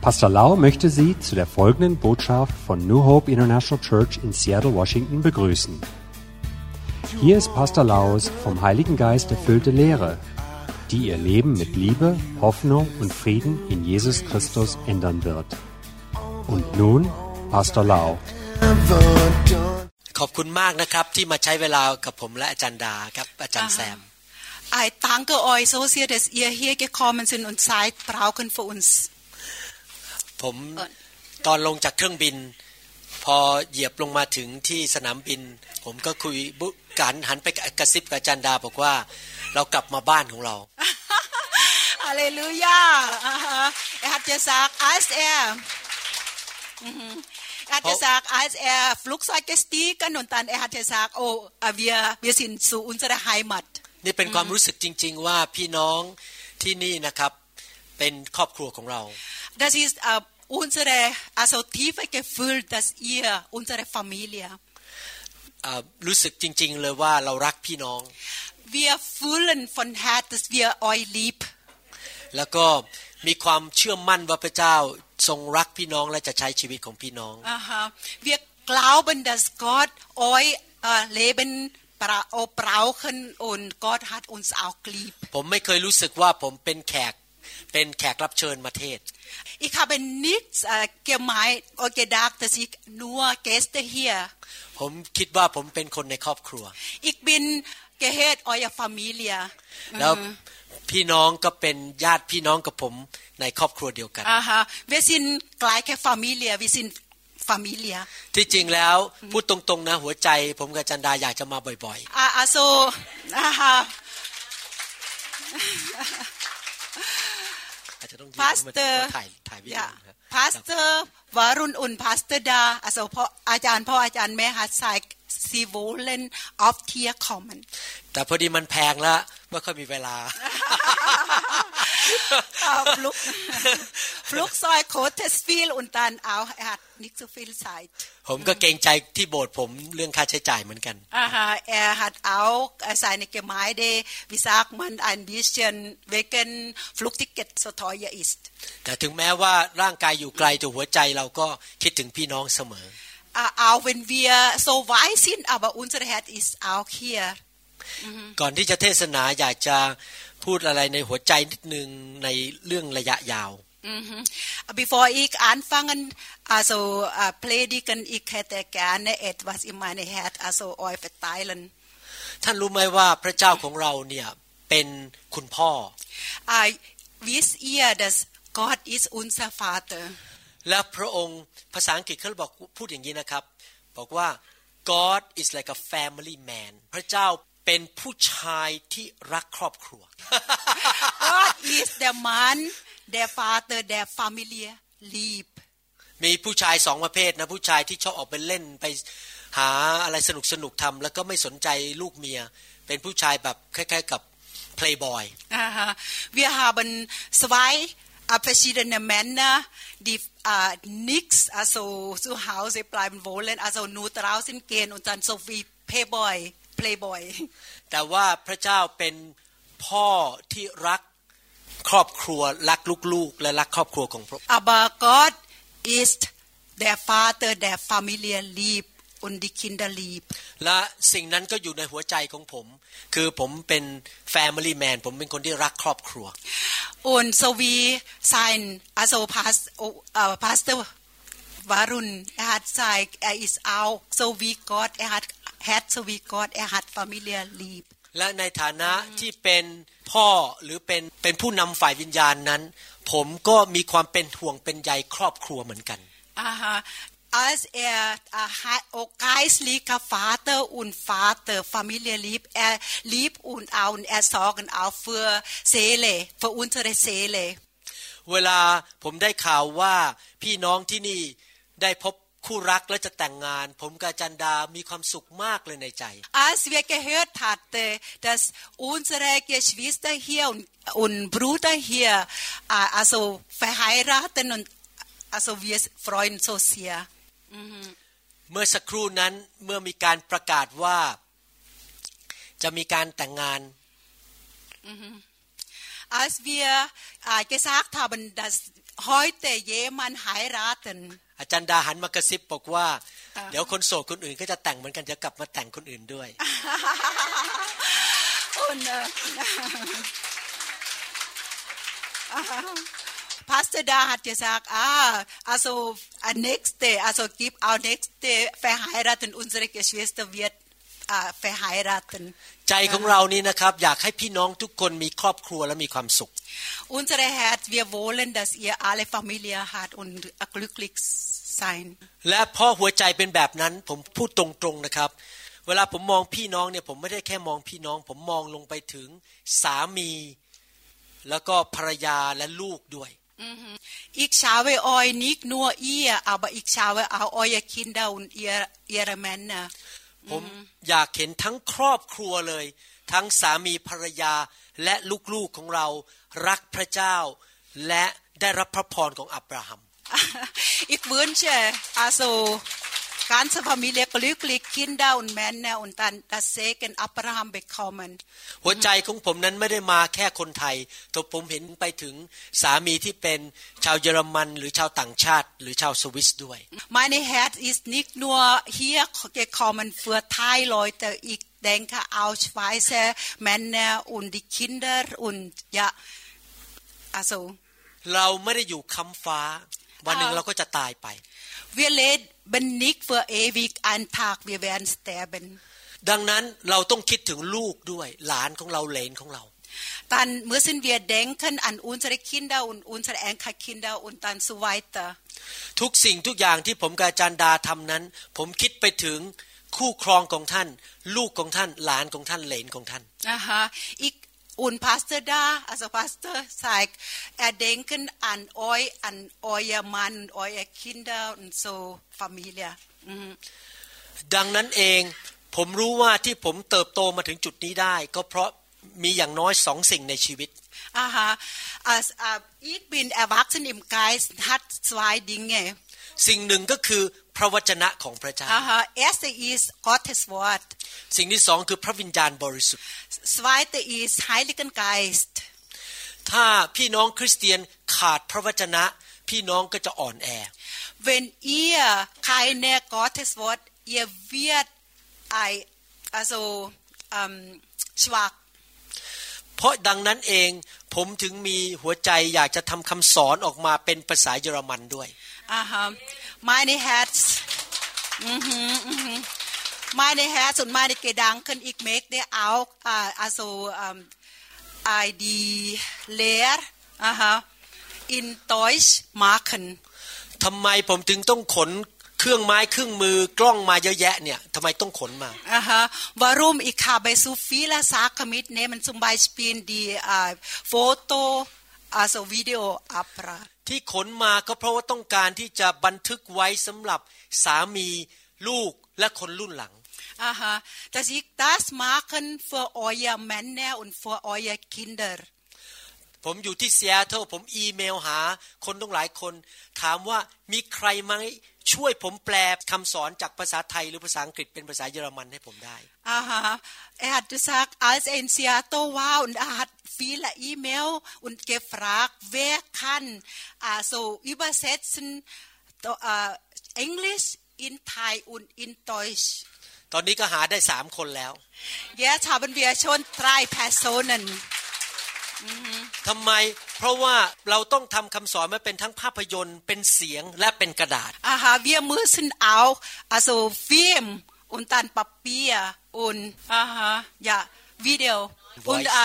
Pastor Lau möchte Sie zu der folgenden Botschaft von New Hope International Church in Seattle, Washington begrüßen. Hier ist Pastor Laus vom Heiligen Geist erfüllte Lehre, die Ihr Leben mit Liebe, Hoffnung und Frieden in Jesus Christus ändern wird. Und nun Pastor Lau. ขอบคุณมากนะครับที่มาใช้เวลากับผมและอาจารย์ดาครับอาจารย์แซม I danke euch so sehr, dass ihr hier gekommen sind und Zeit brauchen für uns. ผมตอนลงจากเครื่องบิน พอเหยียบลงมาถึงที่สนามบิน ผมก็คุยบุกันหันไปกระซิบกับจันดาบอกว่าเรากลับมาบ้านของเราอะเลลูยาอาจจะสักไอซ์แอร์อาจจะสักไอซ์แอร์ฟลุกซอยเกสตีกันนนตันอาจจะสักโออาเวียเวียสินสูอุนซระไฮมัดนี่เป็นความรู้สึกจริง ๆ ว่าพี่น้องที่นี่นะครับเป็นครอบครัวของเรา Das ist uh, unsere also tiefe Gefühl, dass ihr unsere Familie รู้สึกจริงๆ เลยว่าเรารักพี่น้อง Wir fühlen von Herz, dass wir euch lieb แล้วก็มีความเชื่อมั่นว่าพระเจ้าทรงรักพี่น้องและจะใช้ชีวิตของพี่น้อง Aha. Wir glauben, dass Gott euch uh, Leben brauchen und Gott hat uns auch lieb ผมไม่เคยรู้สึกว่าผมเป็นแขกเป็นแขกรับเชิญมาเทศ Ich habe nichts uh, gemeint oder gedacht, dass ich nur Gäste hier. ผมคิดว่าผมเป็นคนในครอบครัว Ich bin gehört euer Familie. แล้วพี่น้องก็เป็นญาติพี่น้องกับผมในครอบครัวเดียวกัน Aha, wir sind gleiche Familie, wir sind Familie. ที่จริงแล้วพูดตรงๆนะหัวใจผมกับจันดาอยากจะมาบ่อยๆ Ah, also, aha. pastor y า a h pastor วารุณอุ่น pastor ดาอาจารย์พ่ออาจารย์แม่ฮัสไซ Sie wollen auf Tier kommen แต่พอดีมันแพงแล้วไม่ค่อยมีเวลาฟลุกฟลุกซอยโคเทสฟิลอุนตันเอาแอดนิกซูฟิลไซต์ผมก็เกรงใจที่โบสถ์ผมเรื่องค่าใช้จ่ายเหมือนกันอ่าฮะแอร์ฮัดเอาไซยในเกมายเดวิซากมันอันบิชเชนเวเกนฟลุกติกเก็ตสทอยอิสแต่ถึงแม้ว่าร่างกายอยู่ไกลแต่หัวใจเราก็คิดถึงพี่น้องเสมอ auch wenn wir so weit sind aber unser Herz ist auch hier ก่อนที่จะเทศนาอยากจะพูดอะไรในหัวใจนิดนึงในเรื่องระยะยาว b e f o r e ich anfangen, also uh, predigen, ich hätte gerne etwas in meine Herz, also euch verteilen. ท่านรู้ไหมว่าพระเจ้าของเราเนี่ยเป็นคุณพ่อ I w i s h ear t h a t g o d i s unser Vater. และพระองค์ภาษาอังกฤษเขาบอกพูดอย่างนี้นะครับ บอกว่า God is like a family man พระเจ้าเป็นผู้ชายที่รักครอบครัว God is the man the father the family live มีผู้ชายสองประเภทนะผู้ชายที่ชอบออกไปเล่นไปหาอะไรสนุกสนุกทำแล้วก็ไม่สนใจลูกเมียเป็นผู้ชายแบบคล้ายๆ กับ playboy อ่า wir haben zwei verschiedene Männer die u h nichts, also zu Hause bleiben wollen, also nur draußen gehen und dann so wie Playboy, Playboy. แต่ว่าพระเจ้าเป็นพ่อที่รักครอบครัวรักลูกๆและรักครอบครัวของพระ Aber Gott ist der Vater der Familie lieb und die Kinder lieb และสิ่งนั้นก็อยู่ในหัวใจของผม คือผมเป็น family man ผมเป็นคนที่รักครอบครัว und so wie sein also Pastor Warun er hat zeigt er ist auch so wie Gott er hat hat so wie Gott er hat Familie lieb และในฐานะที่เป็นพ่อหรือเป็นเป็นผู้นำฝ่ายวิญญาณนั้น ผมก็มีความเป็นห่วงเป็นใยครอบครัวเหมือนกัน Aha. als er äh, oh, geistlicher Vater und Vater Familie liebt, er liebt und auch er sorgen auch für Seele, für unsere Seele. เวลาผมได้ข่าวว่าพี่น้องที่นี่ได้พบคู่รักและจะแต่งงาน Als wir gehört hatte, dass unsere Geschwister hier und, und Brüder hier äh, also verheiraten und also wir freuen so sehr. เมื่อสักครู่นั้นเมื่อมีการประกาศว่า จะมีการแต่งงาน Als wir äh, gesagt haben, dass heute jemand heiraten, อาจารย์ดาหันมากระซิบบอกว่าเดี๋ยวคนโสดคนอื่น ก็จะแต่งเหมือนกันจะกลับมาแต่งคนอื่นด้วย Und, äh, Pastor Da hat gesagt, ah, also nächste, also gib auch nächste verheiraten, unsere Geschwister wird äh, verheiraten. ใจของเรานี่นะครับอยากให้พี่น้องทุกคนมีครอบครัวและมีความสุข Unsere Herz wir wollen dass ihr alle Familie hat und glücklich sein และพอหัวใจเป็นแบบนั้นผมพูดตรงๆนะครับเวลาผมมองพี่น้องเนี่ยผมไม่ได้แค่มองพี่น้องผมมองลงไปถึงสามี แล้วก็ภรรยาและลูกด้วยอีกชาวเอออยนิกนัวเอียเอาบอีกชาวเอาออยคินดาวนเอเยอรแมันนะผมอยากเห็นทั้งครอบครัวเลย ทั้งสามีภรรยาและลูกๆของเรารักพระเจ้า และได้รับพระพรของอับราฮัมอีกเวิร์นเช่อาโซ ganze Familie glücklich, Kinder und Männer und dann das Segen Abraham bekommen. หัวใจของผมนั้นไม่ได้มาแค่คนไทยแต่ผมเห็นไปถึงสามีที่เป็นชาวเยอรมันหรือชาวต่างชาติ หรือชาวสวิสด้วย Meine Herz ist nicht nur hier gekommen für Thai Leute, ich denke auch Schweizer Männer und die Kinder und ja also เราไม่ได้อยู่คำฟ้า วันหนึ่งเราก็จะตายไป Wir leben bin nicht für ewig ein Tag wir werden sterben ดังนั้นเราต้องคิดถึงลูกด้วยหลานของเราเหลนของเรา Dann müssen wir denken an unsere Kinder und unsere Enkelkinder und dann so weiter ทุกสิ่งทุกอย่างที่ผมกับจันดาทำนั้น ผมคิดไปถึงคู่ครองของท่าน ลูกของท่าน หลานของท่านเหลนของท่านอ่ะคะ ich und Pastor da, also Pastor zeigt Erdenken an euch, an euer Mann, eure Kinder und so Familie. Mhm. ดังนั้นเองผมรู้ว่าที่ผมเติบโตมาถึงจุดนี้ได้ ก็เพราะมีอย่างน้อยสองสิ่งในชีวิต อ่าฮะอ่าอีกบินแอวักซ์นิมไกส์ฮัตสไวดิงเงสิ่งหนึ่งก็คือพระวจนะของพระเจ้า Erste ist g o ท t e s Wort สิ่งที่สองคือพระวิญญาณบริสุทธิ์ Zweite i s ส Heiligen Geist ถ้าพี่น้องคริสเตียนขาดพระวจนะ พี่น้องก็จะอ่อนแอ Wenn ihr keine Gottes Wort ihr wird ein also um, schwach เพราะดังนั้นเองผมถึงมีหัวใจอยากจะทำคำสอนออกมาเป็นภาษาเยอรมันด้วยอ่าาฮะม Aha. m e i n อ Herz. อ h m mhm. Meine Herz und meine Gedanken, i ก h m ö c h t อ auch, äh, อ l s o อ h m die l e h อ aha, in Deutsch m a c h e นทำไมผมถึงต้องขนเครื่องไม้เครื่องมือกล้องมาเยอะแยะเนี่ยทำไมต้องขนมาอ่าฮะวารุมอีก่าไปซูฟีและซากมิดเนี่ยมันซุมไยสปีนดีอ่าโฟโต้อาโซวิดีโออัปราที่ขนมาก็เพราะว่าต้องการที่จะบันทึกไว้สำหรับสามีลูกและคนรุ่นหลัง Aha, d a s ich das machen für euer Männer und für e u r Kinder. ผมอยู่ที่ซีแอตเทิลผมอีเมลหาคนต้องหลายคนถามว่ามีใครไหมช่วยผมแปลคำสอนจากภาษาไทยหรือภาษาอังกฤษเป็นภาษาเยอรมันให้ผมได้ Aha, er hat gesagt, als er in Seattle war und er hat viele E-Mail und gefragt, wer kann also übersetzen äh, Englisch in Thai und in Deutsch. ตอนนี้ก็หาได้สามคนแล้ว Jetzt haben wir schon drei Personen. ทำไมเพราะว่าเราต้องทำคำสอนมาเป็นทั้งภาพยนตร์เป็นเสียงและเป็นกระดาษอาฮาเวียมือซึ่นเอาอาโซฟิมอุนตันปัปเปียอุนอ่าฮะอย่าวิดีโออุนอ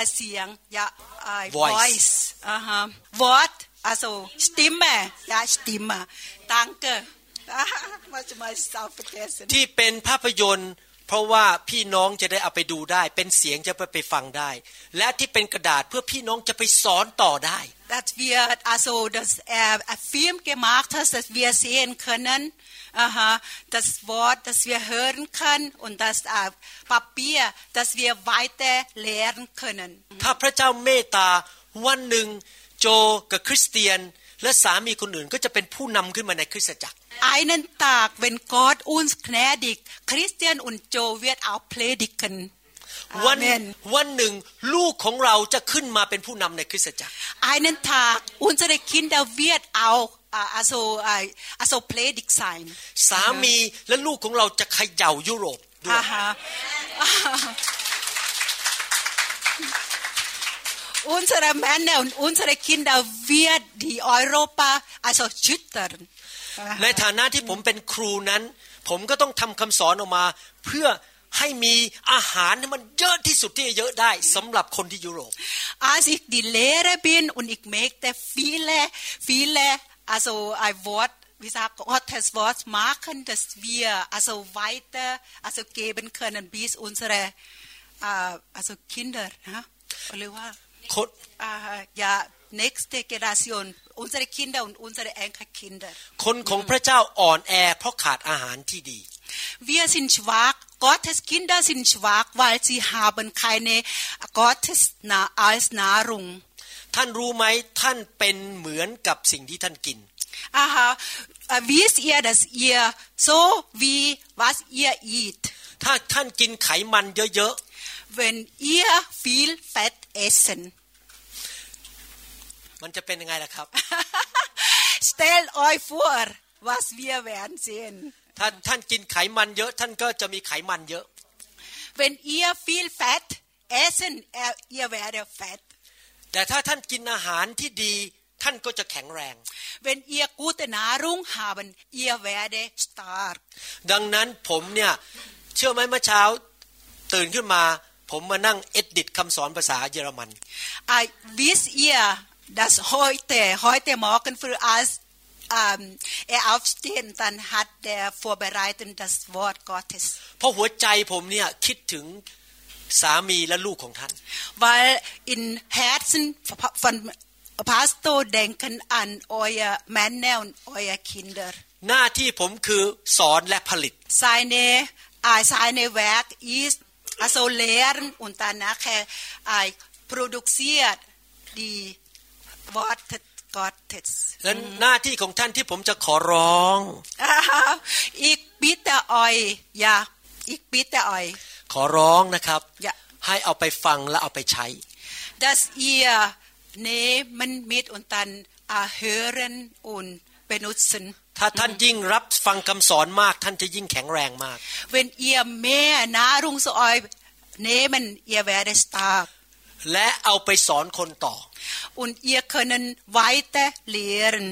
าเสียงอย่าไอ้ว o i c e อ่าฮะวอ a อาโซสติมแม่ย่าสติมอ่ะตังเกอที่เป็นภาพยนตร์เพราะว่าพี่น้องจะได้เอาไปดูได้ เป็นเสียงจะไปไปฟังได้ และที่เป็นกระดาษเพื่อพี่น้องจะไปสอนต่อได้ dass wir also das äh, Film gemacht hast dass wir sehen können aha das Wort das wir hören können und das äh, Papier das wir weiter lernen können ถ้าพระเจ้าเมตตาวันหนึ่งโจกับคริสเตียนและสามีคนอื่นก็จะเป็นผู้นำขึ้นมาในคริสตจักร Einen Tag, wenn Gott uns gnädig, Christian und Joe wird auch predigen. วันวันหนึ่งลูกของเราจะขึ้นมาเป็นผู้นำในคริสตจักร Einen Tag, unsere Kinder wird auch also also predig sein. สามีและลูกของเราจะเขย่ายุโรปด้วย unsere Männer und unsere Kinder wird die Europa also schüttern ในฐานะที่ผมเป็นครูนั้น Als ich die Lehrer bin und ich möchte viele viele also ein Wort wie sagt Gottes Wort machen, dass wir also weiter also geben können bis unsere äh, also Kinder, ne? Ko uh, ja, nächste Generation unsere Kinder und unsere Enkelkinder คนของพระเจ้าอ่อนแอเพราะขาดอาหารที่ดี Wir sind schwach Gottes Kinder sind schwach weil sie haben keine Gottes als Nahrung ท่านรู้ไหมท่านเป็นเหมือนกับสิ่งที่ท่านกิน Aha wisst ihr dass ihr so wie was ihr eat ถ้าท่านกินไขมันเยอะๆ Wenn ihr viel Fett essen มันจะเป็นยังไงล่ะครับ Stell euch vor was wir werden sehen ถ้าท่านกินไขมันเยอะ ท่านก็จะมีไขมันเยอะ Wenn h ihr viel Fett essen ihr werdet fett แต่ถ้าท่านกินอาหารที่ดีท่านก็จะแข็งแรง Wenn ihr gute Nahrung haben ihr werdet stark ดังนั้นผมเนี่ยเชื่อไหมเมื่อเช้าตื่นขึ้นมา ผมมานั่งเอ็ดดิตคำสอนภาษาเยอรมัน I t h i s y e a r dass heute, heute Morgen früh, als ähm, er aufsteht, dann hat er vorbereitet das Wort Gottes. Weil in Herzen von Pastor denken an eure Männer und eure Kinder. หน้าที่ผมคือสอนและผลิต äh, Werk ist also lehren und dann nachher äh, uh, die what God takes นั้หน้าที่ของท่านที่ผมจะขอร้องอีกบิดแต่ออยอย่าอีกบิดแต่ออย ขอร้องนะครับให้เอาไปฟังและเอาไปใช้ Das ihr nehmen mit und dann erhören und benutzen ถ้าท่านยิ่งรับฟังคำสอนมากท่านจะยิ่งแข็งแรงมาก Wenn ihr mehr Nahrung zu euch nehmen ihr werdet stark และเอาไปสอนคนต่อ und ihr können weiter lehren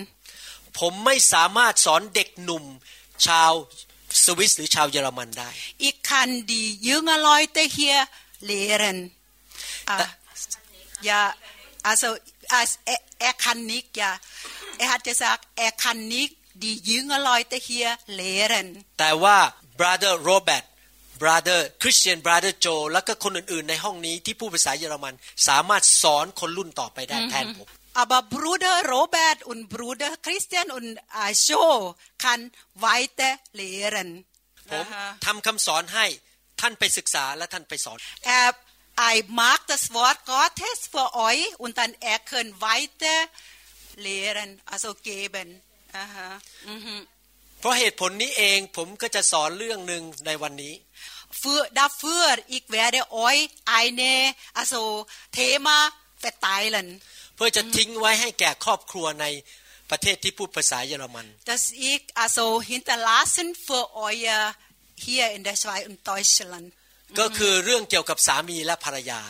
ผมไม่สามารถสอนเด็กหนุ่มชาวสวิสหรือชาวเยอรมันได้ ich kann die jungen Leute hier lehren ja also als er kann nicht ja er hat gesagt er kann nicht die jungen Leute hier lehren แต่ว่า brother Robert brother Christian brother Joe แล้วก็คนอื่นๆ ในห้องนี้ที่พูดภาษาเยอรมันสามารถสอนคนรุ่นต่อไปได้แทนผม Aber Bruder Robert und Bruder Christian und Joe kann weiter lehren. ผมทำคำสอนให้ท่านไปศึกษาและท่านไปสอน Er I mag das Wort Gottes für euch und dann er können weiter lehren also geben. Aha. Mhm. พราะเหตุผลนี้เองผมก็จะสอนเรื่องหนึ่งในวันนี้เฟื้ดาเฟื้อีกแวดออยไอเนอโซเทมาแต่ตายลันเพื่อจะทิ้งไว้ให้แก่ครอบครัวในประเทศที่พูดภาษาเยอรมันดัสอ c กอโซฮิน n t ลาส a s s e n f อ r อ u e r hier in der Schweiz und d e u t s ก็คือเรื่องเกี่ยวกับสามีและภรรยา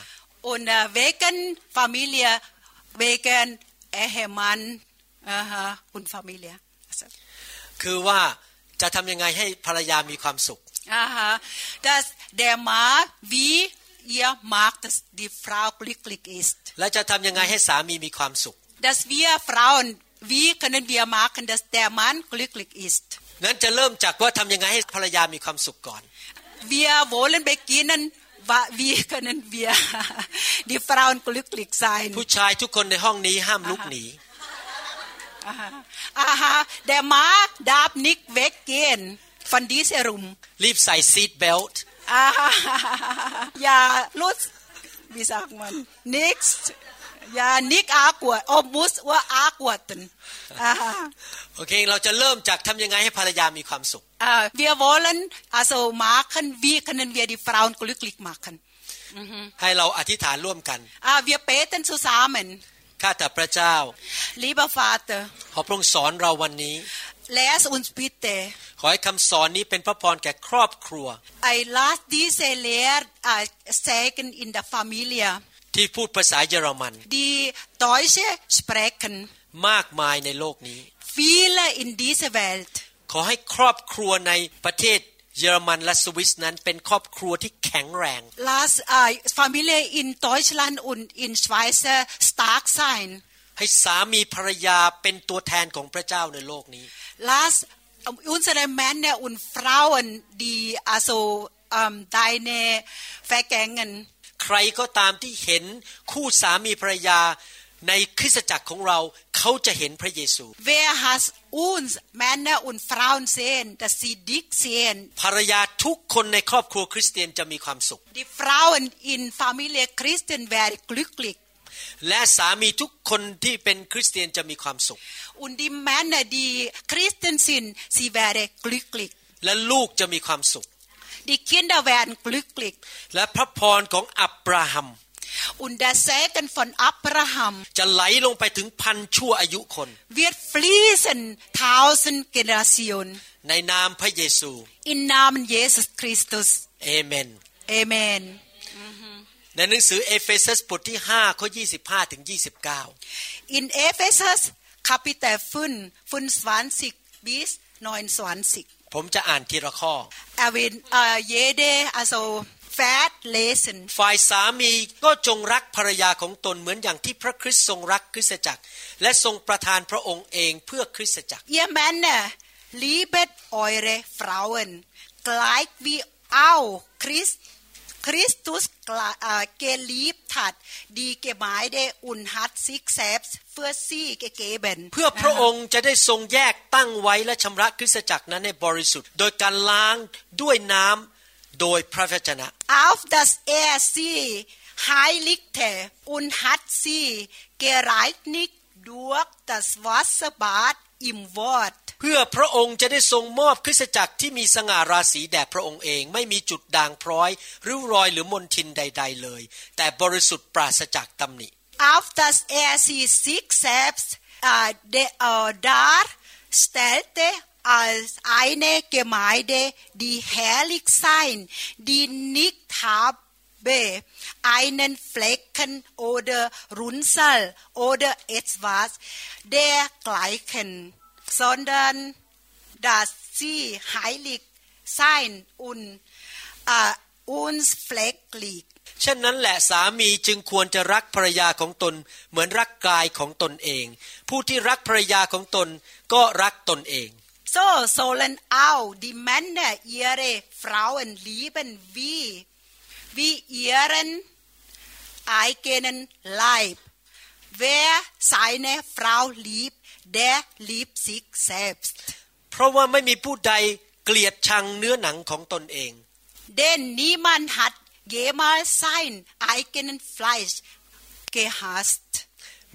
อ u เว w e นฟามิเลียเว e g น n อเฮมันอ่าฮะ h ุ n ฟามิเลียคือว่าจะทำยังไงให้ภรรยา มีความสุข Aha, dass der Mann wie ihr mag, dass die Frau glücklich ist. และจะทำยังไงให้สามีมีความสุข Dass wir Frauen wie können wir machen, dass der Mann glücklich ist. นั้นจะเริ่มจากว่าทำยังไงให้ภรรยา มีความสุขก่อน Wir wollen beginnen wie können wir die Frauen glücklich sein. ผู้ชายทุกคนในห้องนี้ห้ามลุกหนี Aha. อาฮะเดมาดาบนิกเวกเกนฟันดีเซรุมรีบใส่ซีทเบลต์อ่าอย่าลุดวิสักมัน next อย่านิกอากวดอบุสว่าอากวดตันโอเคเราจะเริ่มจากทำยังไงให้ภรรยา มีความสุขอ่าเวียวอลันอาโซมาคันวีคันนเวียดิฟราวน์กลิกลิกมาคันให้เราอธิษฐานร่วมกันอ่าเวียเปตันสุซามันข้าแต่พระเจ้า Lieber Vater ขอพระองค์สอนเราวันนี้ Lehr uns bitte ขอให้คำสอนนี้เป็นพระพรแก่ครอบครัว I lass diese Lehre als Segen in der Familie ที่พูดภาษาเยอรมัน Die Deutsche sprechen มากมายในโลกนี้ Viele in dieser Welt ขอให้ครอบครัวในประเทศเยอรมันและสวิสนั้นเป็นครอบครัวที่แข็งแรง l a s uh, Familie in Deutschland und in Schweiz stark sein ให้สามีภรรยาเป็นตัวแทนของพระเจ้าในโลกนี้ Lass unsere Männer und Frauen die also um, deine vergängen ใครก็ตามที่เห็นคู่สามีภรรยาในคริสตจักรของเราเขาจะเห็นพระเยซู Wer has uns Männer und Frauen sehen, dass sie dich sehen ภรรยาทุกคนในครอบครัวคริสเตียนจะมีความสุข Die Frauen in Familie Christen werden glücklich และสามีทุกคนที่เป็นคริสเตียนจะมีความสุข Und die Männer, die Christen sind, sie werden glücklich และลูกจะมีความสุข Die Kinder werden glücklich และพระพรของอับราฮัม und der Segen von Abraham จะไหลลงไปถึงพันชั่วอายุคน wird fließen tausend Generationen ในนามพระเยซู in Namen Jesus Christus Amen Amen ในหนังสือเอเฟซัสบทที่5ข้อ25ถึง29 in Ephesus Kapitel 5 25 bis 29ผมจะอ่านทีละข้อ Er will uh, jede also fat lesson ฝ่ายสามีก็จงรักภรรยาของตนเหมือนอย่างที่พระคริสต์ทรงรักคริสตจักร และทรงประทานพระองค์เองเพื่อคริสตจักร Ihr Männer liebet eure Frauen gleich wie auch Christ Christus geliebt hat die Gemeinde und hat sich selbst für sie gegeben เพื่อพระองค์จะได้ทรงแยกตั้งไว้และชำระคริสตจักรนั้นให้บริสุทธิ์ โดยการล้างด้วยน้ำโดยพระวจนะ auf das er sie heiligte und hat sie gereinigt durch das Wasserbad im Wort เพื่อพระองค์จะได้ทรงมอบคริสตจักรที่มีสง่าราศีแด่พระองค์เองไม่มีจุดด่างพร้อยหรือรอยหรือมนทินใดๆเลยแต่บริสุทธิ์ปราศจากตำหนิ auf das er sie sich selbst uh, de, uh, dar stellte als eine Gemeinde, die herrlich sein, die nicht habe einen Flecken oder Runzel oder etwas dergleichen, sondern dass sie heilig sein und äh, uns flecklich. เช่นนั้นแหละสามีจึงควรจะรักภรรยาของตน เหมือนรักกายของตนเอง ผู้ที่รักภรรยาของตนก็รักตนเอง So sollen auch die Männer ihre Frauen lieben wie, wie ihren eigenen Leib. Wer seine Frau liebt, der liebt sich selbst. Denn niemand hat jemals sein eigenes Fleisch gehasst.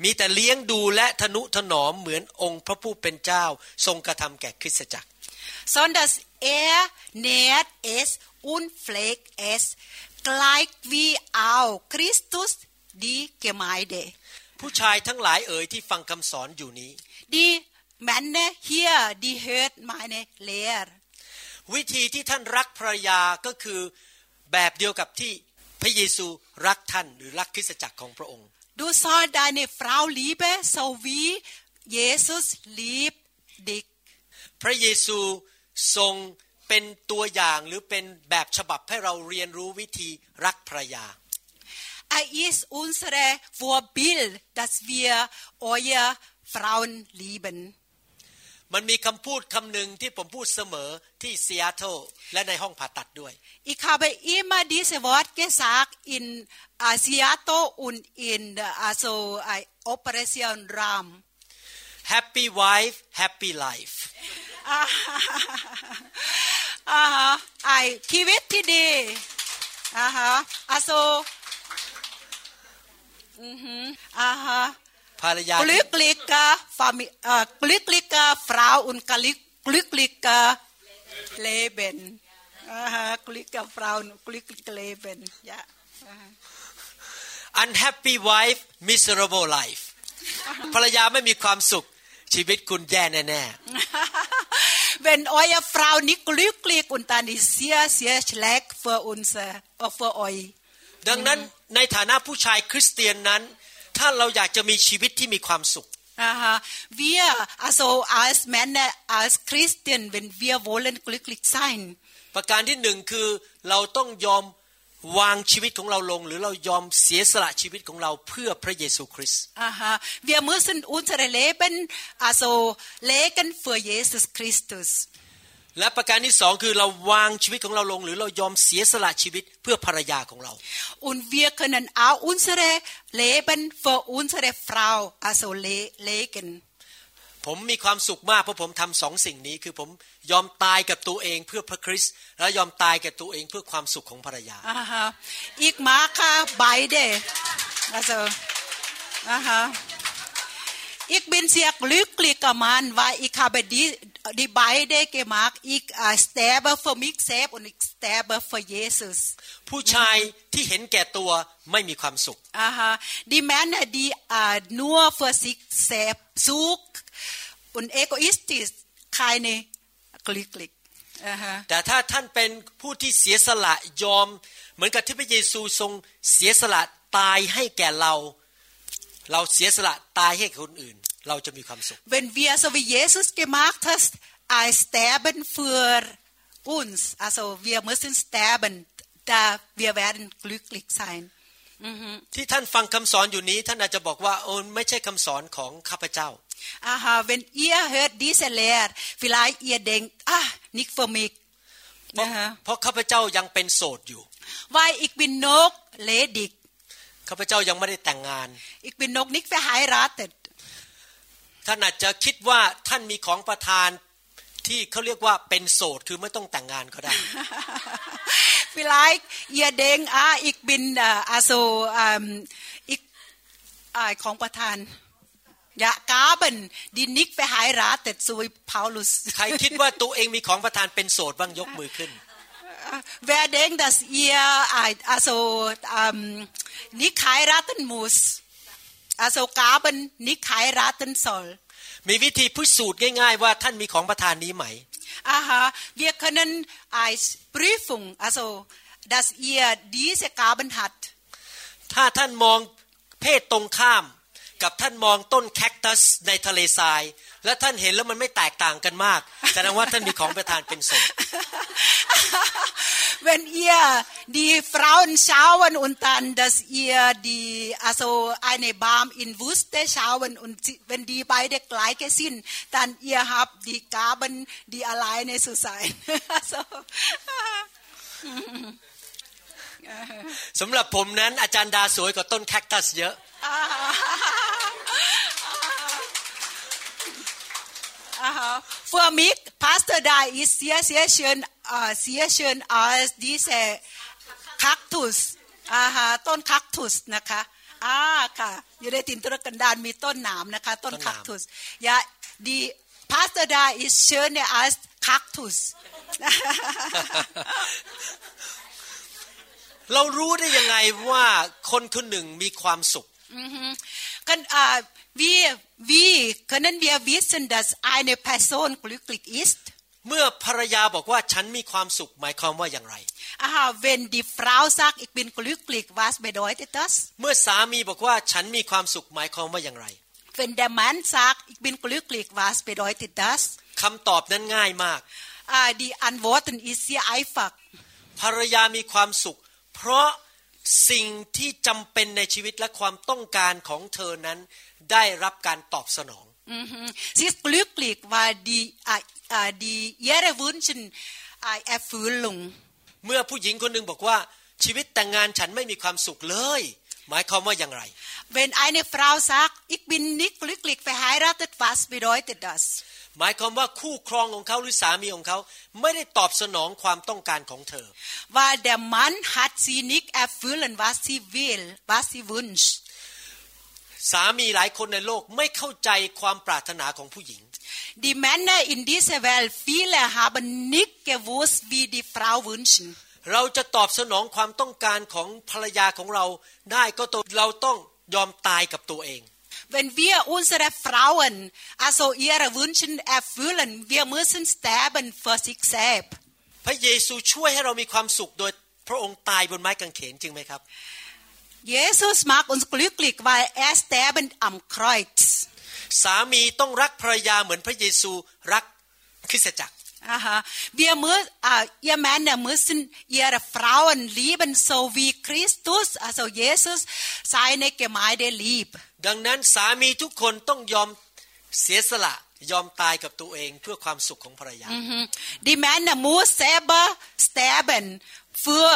มีแต่เลี้ยงดูและทนุถนอมเหมือนองค์พระผู้เป็นเจ้าทรงกระทำแก่คริสตจักร s o n d e r s er nährt es und pflegt es gleich wie auch Christus die Gemeinde ผู้ชายทั้งหลายเอ๋ยที่ฟังคำสอนอยู่นี้ die Männer hier die hört meine Lehre วิธีที่ท่านรักภรรยาก็คือแบบเดียวกับที่พระเยซูรักท่านหรือรักคริสตจักรของพระองค์ Du soll s t deine Frau lieben, so wie Jesus liebt dich. พระเยซูทรงเป็นตัวอย่างหรือเป็นแบบฉบับให้เราเรียนรู้วิธีรักภรรยา Er ist u n s e r Vorbild, dass wir e u r e Frauen lieben. มันมีคำพูดคำหนึ่งที่ผมพูดเสมอที่ซีแอตเทิลและในห้องผ่าตัดด้วย Ich habe immer diese Wort gesagt in uh, Seattle und in uh, also uh, Operation Ram. Happy wife, happy life. อ่าฮะไอชีวิตที่ดีอ่าฮะอาโซอือฮึอ่าฮะภรรยา Glücklicher Fami- äh, glücklicher Frau und glück- glücklicher Leben. Aha, glücklicher Frau und glücklicher Leben. Ja. Aha. unhappy wife miserable life ภรรยาไม่มีความสุขชีวิตคุณแย่แน่ Wenn eure Frau nicht glücklich und dann ist sehr, sehr schlecht für uns, äh, für euch. ๆดังนั้นในฐานะผู้ชายคริสเตียนนั้นถ้าเราอยากจะมีชีวิตที่มีความสุข Aha. Wir, also als Männer, als Christen, wenn wir wollen glücklich sein. ประการที่หนึ่งคือเราต้องยอมวางชีวิตของเราลงหรือเรายอมเสียสละชีวิตของเราเพื่อพระเยซูคริสต์ Aha. Wir müssen unser Leben also legen für Jesus Christus. และประการที่สองคือเราวางชีวิตของเราลง หรือเรายอมเสียสละชีวิตเพื่อภรรยาของเรา und wir können auch u n s e r Leben für unsere Frau also legen ผมมีความสุขมากเพราะผมทำสองสิ่งนี้ คือผมยอมตายกับตัวเองเพื่อพระคริสต์และยอมตายกับตัวเองเพื่อความสุขของภรรยาอีกมาค่ะไบเด also นะฮะ Ik bin sehr glücklicher Mann, weil ich habe die, die beide gemacht. Ich äh, sterbe für mich selbst und ich sterbe für Jesus. ผู้ชายที่เห็นแก่ตัวไม่มีความสุข Aha. Die Männer, die äh, nur für sich selbst suchen und egoistisch, keine glücklich. แต่ถ้าท่านเป็นผู้ที่เสียสละยอม เหมือนกับที่พระเยซูทรงเสียสละตายให้แก่เรา uh -huh. เราเสียสละตายให้คนอื่น เราจะมีความสุข Wenn wir so wie Jesus gemacht hast, ein sterben für uns, also wir müssen sterben, da wir werden glücklich sein. ที่ท่านฟังคำสอนอยู่นี้ท่านอาจจะบอกว่าโอ้ไม่ใช่คำสอนของข้าพเจ้า Aha, wenn ihr hört diese Lehre, vielleicht ihr denkt, ah, nicht für mich. เพราะข้าพเจ้ายังเป็นโสดอยู่ Weil ich bin noch ledig. ข้าพเจ้ายังไม่ได้แต่งงาน อีกเป็นนกนิกไปหายรัดแต่ท่านอาจจะคิดว่าท่านมีของประทานที่เขาเรียกว่าเป็นโสดคือไม่ต้องแต่งงานก็ได้ไปไลค์เ c h t i อ r d e n k อ ah ich bin a ของประทานยากาบันดินิกไปหายราแต่ซุยพาวลุส ใครคิดว่าตัวเองมีของประทานเป็นโสดบ้างยกมือขึ้น wer denkt, dass ihr also ähm, nicht heiraten muss, also Gaben nicht heiraten soll. มีวิธีพิสูจน์ง่ายๆ ว่าท่านมีของประทานนี้ไหม Aha, wir können als Prüfung, also dass ihr diese Gaben hat. ถ้าท่านมองเพศตรงข้ามับท่านมองต้นแคคตัสในทะเลทรายและท่านเห็นแล้วมันไม่แตกต่างกันมากแสดงว่าท่านมีของประทานเป็นสง Wenn ihr die Frauen schauen und dann, dass ihr die also eine Baum in Wüste schauen und wenn die beide g l e i c h sind, dann ihr habt die Gaben, die alleine zu sein. also. สำหรับผมนั้นอาจารย์ดาสวยกว่าต้นแคคตัสเยอะฟัวมิกพาสเตอร์ดาอิสเซียเซียเชนเซียเชนอาสดีเซคคตัสอาฮะต้นคัคตัสนะคะอ่าค่ะอยู่ในตินตุรกันดารมีต้นหนามนะคะต้นคัคตัสยาดีพาสเตอร์ดาอิสเชนเนอาร์สคัคตัสเรารู้ได้ยังไงว่าคนคนหนึ่งมีความสุข Wie, wie können wir wissen, dass eine Person glücklich ist? เมื่อภรรยาบอกว่าฉันมีความสุขหมายความว่าอย่างไร Aha, wenn die Frau sagt, ich bin glücklich, was bedeutet das? เมื่อสามีบอกว่าฉันมีความสุขหมายความว่าอย่างไร Wenn der Mann sagt, ich bin glücklich, was bedeutet das? คำตอบนั้นง่ายมาก Die Antworten ist sehr einfach. ภรรยามีความสุขพราะสิ่งที่จำเป็นในชีวิตและความต้องการของเธอนั้นได้รับการตอบสนองซิสกลุกลิกว่าดีดีเยเรวุนฉันไอแอฟื้นลงเมื่อผู้หญิงคนหนึ่งบอกว่าชีวิตแต่งงานฉันไม่มีความสุขเลย หมายความว่าอย่างไรเวนไอเนฟราวซักอีกบินนิกลิกลิกไปหายรัตต์ฟาสไปดอยติดดัสหมายความว่าคู่ครองของเขาหรือสามีของเขาไม่ได้ตอบสนองความต้องการของเธอว่า der Mann hat sie nicht erfüllen was sie will was sie wünscht สามีหลายคนในโลกไม่เข้าใจความปรารถนาของผู้หญิง Die Männer in dieser Welt viele haben nicht gewusst wie die Frau wünschen เราจะตอบสนองความต้องการของภรรยาของเรา ได้ก็ตัวเราต้องยอมตายกับตัวเอง Wenn wir unsere Frauen, also ihre Wünsche erfüllen, wir müssen sterben für sich selbst. พระเยซูช่วยให้เรามีความสุขโดยพระองค์ตายบนไม้กางเขนจริงไหมครับ Jesus macht uns glücklich, weil er sterben am Kreuz. สามีต้องรักภรรยาเหมือนพระเยซูรักคริสตจักร Aha. Wir müssen, äh, i h ย Männer müssen ihre Frauen l i e ี e n so wie Christus, also Jesus, seine g e m e i d e l i e b ดังนั้นสามีทุกคนต้องยอมเสียสละยอมตายกับตัวเองเพื่อความสุขของภรรยา Die Männer muss selber sterben für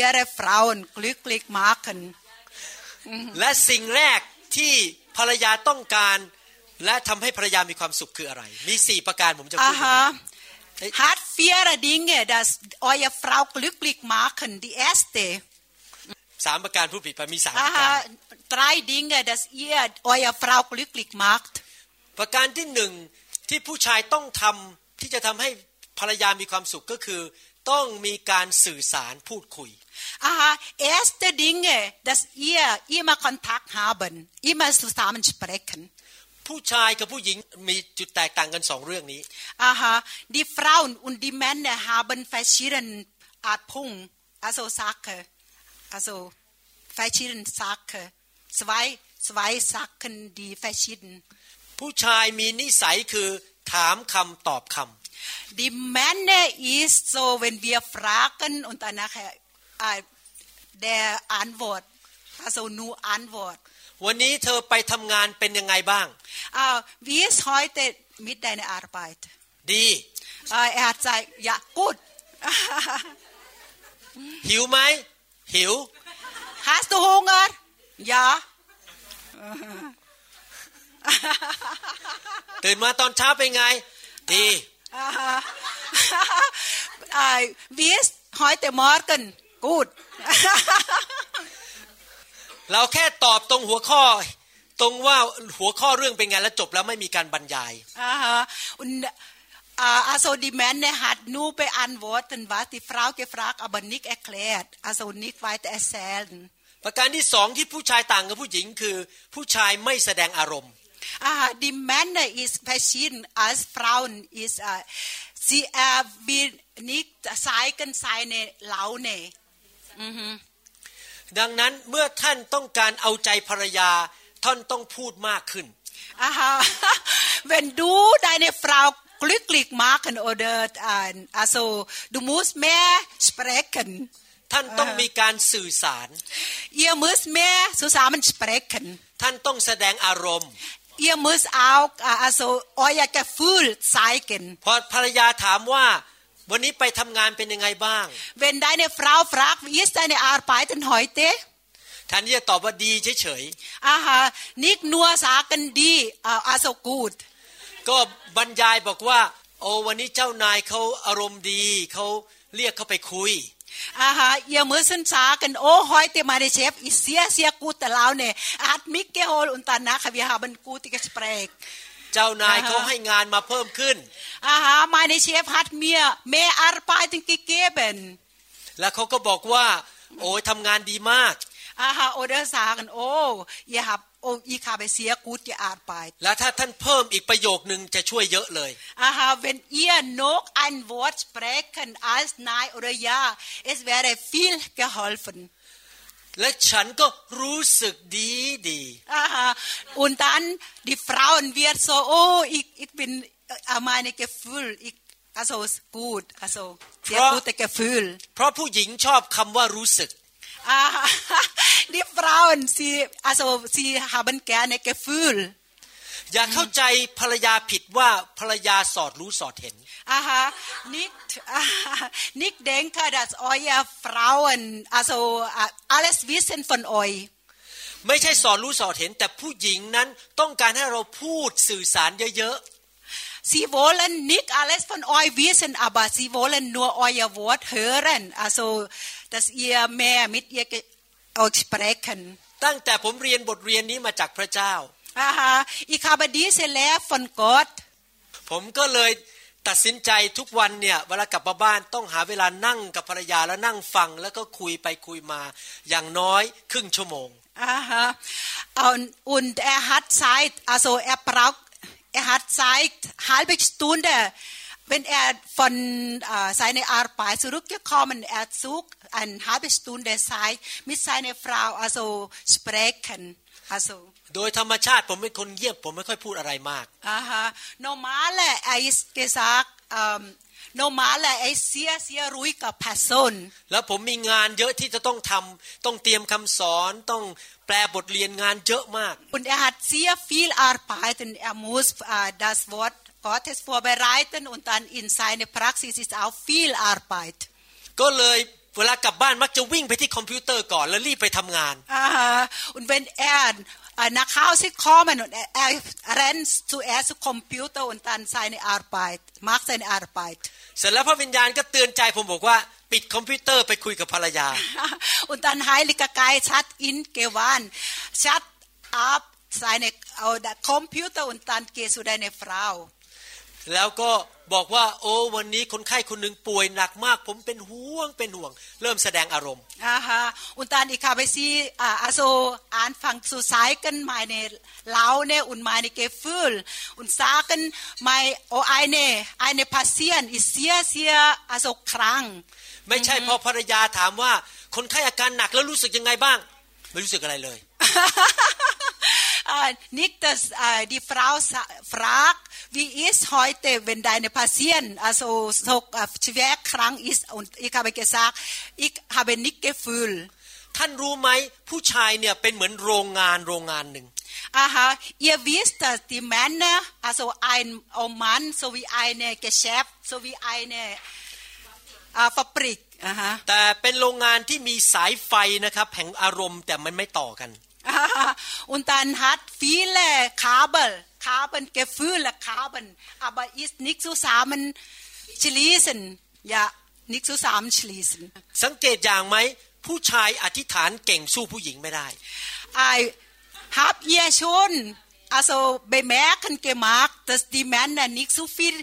ihre Frauen glücklich machen และสิ่งแรกที่ภรรยาต้องการ และทำให้ภรรยามีความสุขคืออะไร มีสี่ประการผมจะพูด Hat vier Dinge, dass eure Frau glücklich machen. Die erste. สามประการผู้ผิดไปมีสามประการ drei Dinge, dass ihr eure Frau glücklich macht. ประการที่หนึ่งที่ผู้ชายต้องทำที่จะทำให้ภรรยา มีความสุขก็คือ ต้องมีการสื่อสารพูดคุย Aha, erste Dinge, dass ihr immer Kontakt haben, immer zusammen sprechen. ผู้ชายกับผู้หญิงมีจุดแตกต่างกันสองเรื่องนี้ Aha, die Frauen und die Männer haben verschiedene Art Punkt, also Sache, also verschiedene Sache. zwei zwei Sachen die verschieden ผู้ชายมีนิสัยคือถามคำตอบคำ Die Männer ist so wenn wir fragen und danach äh, der Antwort also nur Antwort วันนี้เธอไปทำงานเป็นยังไงบ้าง Wie ist heute mit deiner Arbeit ดี uh, Er hat gesagt ja gut หิวไหมหิว Hast du Hunger อย่าตื่นมาตอนเช้าเป็นไง ดีอ่าีสหอยแต่มอร์กันกูดเราแค่ตอบตรงหัวข้อ ตรงว่าหัวข้อเรื่องเป็นไงแล้วจบแล้วไม่มีการบรรยายอ่าฮะอาโซดิแมนเนหัดนูไปอันวอร์ตันวาติฟราวเกฟรากอบันนิกแอคเลดอาโซนิกไวต์แอเซนประการที่สองที่ผู้ชายต่างกับผู้หญิงคือผู้ชายไม่แสดงอารมณ์ Ah, t h e m a n n e r i s p a e s i e d e n a s Frauen ist uh, sie er will nicht zeigen seine Laune. Mhm. ดังนั้นเมื่อท่านต้องการเอาใจภรรยาท่านต้องพูดมากขึ้น Aha. Wenn du deine Frau glücklich machen oder uh, also du musst mehr sprechen. ท่านต้องมีการสื่อสาร Ihr müsst mehr zusammen sprechen ท่านต้องแสดงอารมณ์ Ihr müsst auch also euer Gefühl zeigen พอภรรยาถามว่าวันนี้ไปทำงานเป็นยังไงบ้าง Wenn deine Frau fragt wie ist deine Arbeit denn heute ท่านจะตอบว่าดีเฉยๆอาฮะนิกนัวสากันดีอ่าโสกูดก็บรรยายบอกว่า โอ้วันนี้เจ้านายเขาอารมณ์ดีเขาเรียกเขาไปคุยอาฮะเยมือสันสากันโอ้หอยเตมาในเชฟอิเสียเสียกูแต่เลาเนี่ยอาจมิกเกโฮลอุนตานะควิฮาบันกูติกสเปรกเจ้านายเขาให้งานมาเพิ่มขึ้นอาฮะมาในเชฟฮัตเมียเมอาร์ปายถึงกิเกเบนแล้วเขาก็บอกว่าโอ้ยทำงานดีมากอาฮะโอเดอร์สากันโอ้ยฮับองอีคาไปเสียกูจะอาจไป แล้วถ้าท่านเพิ่มอีกประโยคหนึ่งจะช่วยเยอะเลยอ่าฮะเวนเอียนโนกอันวอร์ดสเบรคันอัสไนโอรยาเอสเวร์ฟิลกะฮอลฟนและฉันก็รู้สึกดีดีอ่าฮะอุนตันดิฟราวน์เวียร์โซโออีกอีกเป็นอามาเนเกฟูลอีกอาโซกูดอาโซเสียกูแต่กฟูลเพราะผู้หญิงชอบคำว่ารู้สึกอ่า Frauen sie also sie haben gerne Gefühl อย่าเข้าใจภรรยาผิดว่าภรรยาสอดรู้สอดเห็น Aha nicht nicht denke dass euer Frauen also alles wissen von euch ไม่ใช่สอนรู้สอดเห็นแต่ผู้หญิงนั้นต้องการให้เราพูดสื่อสารเยอะ Sie wollen nicht alles von euch wissen, aber sie wollen nur euer Wort hören, also dass ihr mehr mit ihr aussprechen. ตั้งแต่ผมเรียนบทเรียนนี้มาจากพระเจ้า Aha, ich habe diese Lehre von Gott. ผมก็เลยตัดสินใจทุกวันเนี่ยเวลากลับมาบ้านต้องหาเวลานั่งกับภรรยาแล้วนั่งฟัง แล้วก็คุยไปคุยมาอย่างน้อยครึ่งชั่วโมง Aha. Und, und er hat Zeit, also er braucht, er hat Zeit, halbe Stunde. Wenn er von äh, seiner Arbeit zurückgekommen, er zog eine halbe Stunde Zeit mit seiner Frau, also sprechen. Also, โดยธรรมชาติผมเป็นคนเงียบผมไม่ค่อยพูดอะไรมาก normale, er ist gesagt, ähm, normale, er ist sehr, sehr ruhiger Person. แล้วผมมีงานเยอะที่จะต้องทำต้องเตรียมคำสอนต้องแปลบทเรียนงานเยอะมาก Und er hat sehr viel Arbeit und er muss äh, das Wort Gottes vorbereiten und dann in seine Praxis ist auch viel Arbeit. ก็เลยเวลากลับบ้านมักจะวิ่งไปที่คอมพิวเตอร์ก่อนแล้วรีบไปทำงาน und wenn er nach Hause kommen und er rennt zuerst zum Computer und dann seine Arbeit macht seine Arbeit เสร็จแล้วพระวิญญาณก็เตือนใจผมบอกว่า ปิดคอมพิวเตอร์ไปคุยกับภรรยา und dann heiliger Geist hat ihn gewarnt shut up seine Computer und dann geh zu deine Frau แล้วก็บอกว่าโอ้วันนี้คนไข้คนหนึ่งป่วยหนักมาก ผมเป็นห่วงเป็นห่วง เริ่มแสดงอารมณ์อ่าฮะอุนตานอีคาไปซีอ่าอาโซอ่านฟังสุสายกันมาในเล้าเนอุนมาในเกฟืลอุนซากันมาโอไอเนไอเนพาเซียนอิเซียเซียอาโซครั้งไม่ใช่พอภรรยาถามว่า คนไข้อาการหนักแล้วรู้สึกยังไงบ้าง ไม่รู้สึกอะไรเลย nicht, dass äh, die Frau fragt, wie ist heute, wenn deine Patient also so äh, schwer krank ist. Und ich habe gesagt, ich habe nicht Gefühl. ท่านรู้ไหมผู้ชายเนี่ยเป็นเหมือนโรงงานโรงงานหนึ่ง Aha, ihr wisst, dass die Männer, also ein oh Mann, so wie eine Geschäft, so wie eine äh, Fabrik. Aha. แต่เป็นโรงงานที่มีสายไฟนะครับแห่งอารมณ์แต่มันไม่ต่อกัน Und dann hat viele Kabel, Kabelgefühle, Kabel, aber ist nicht zusammen schließen. Ja, nicht zusammen schließen. สังเกตอย่างไหมผู้ชายอธิษฐานเก่งสู้ผู้หญิงไม่ได้ I h a b ihr schon also bemerken gemacht, dass die Männer nicht so viel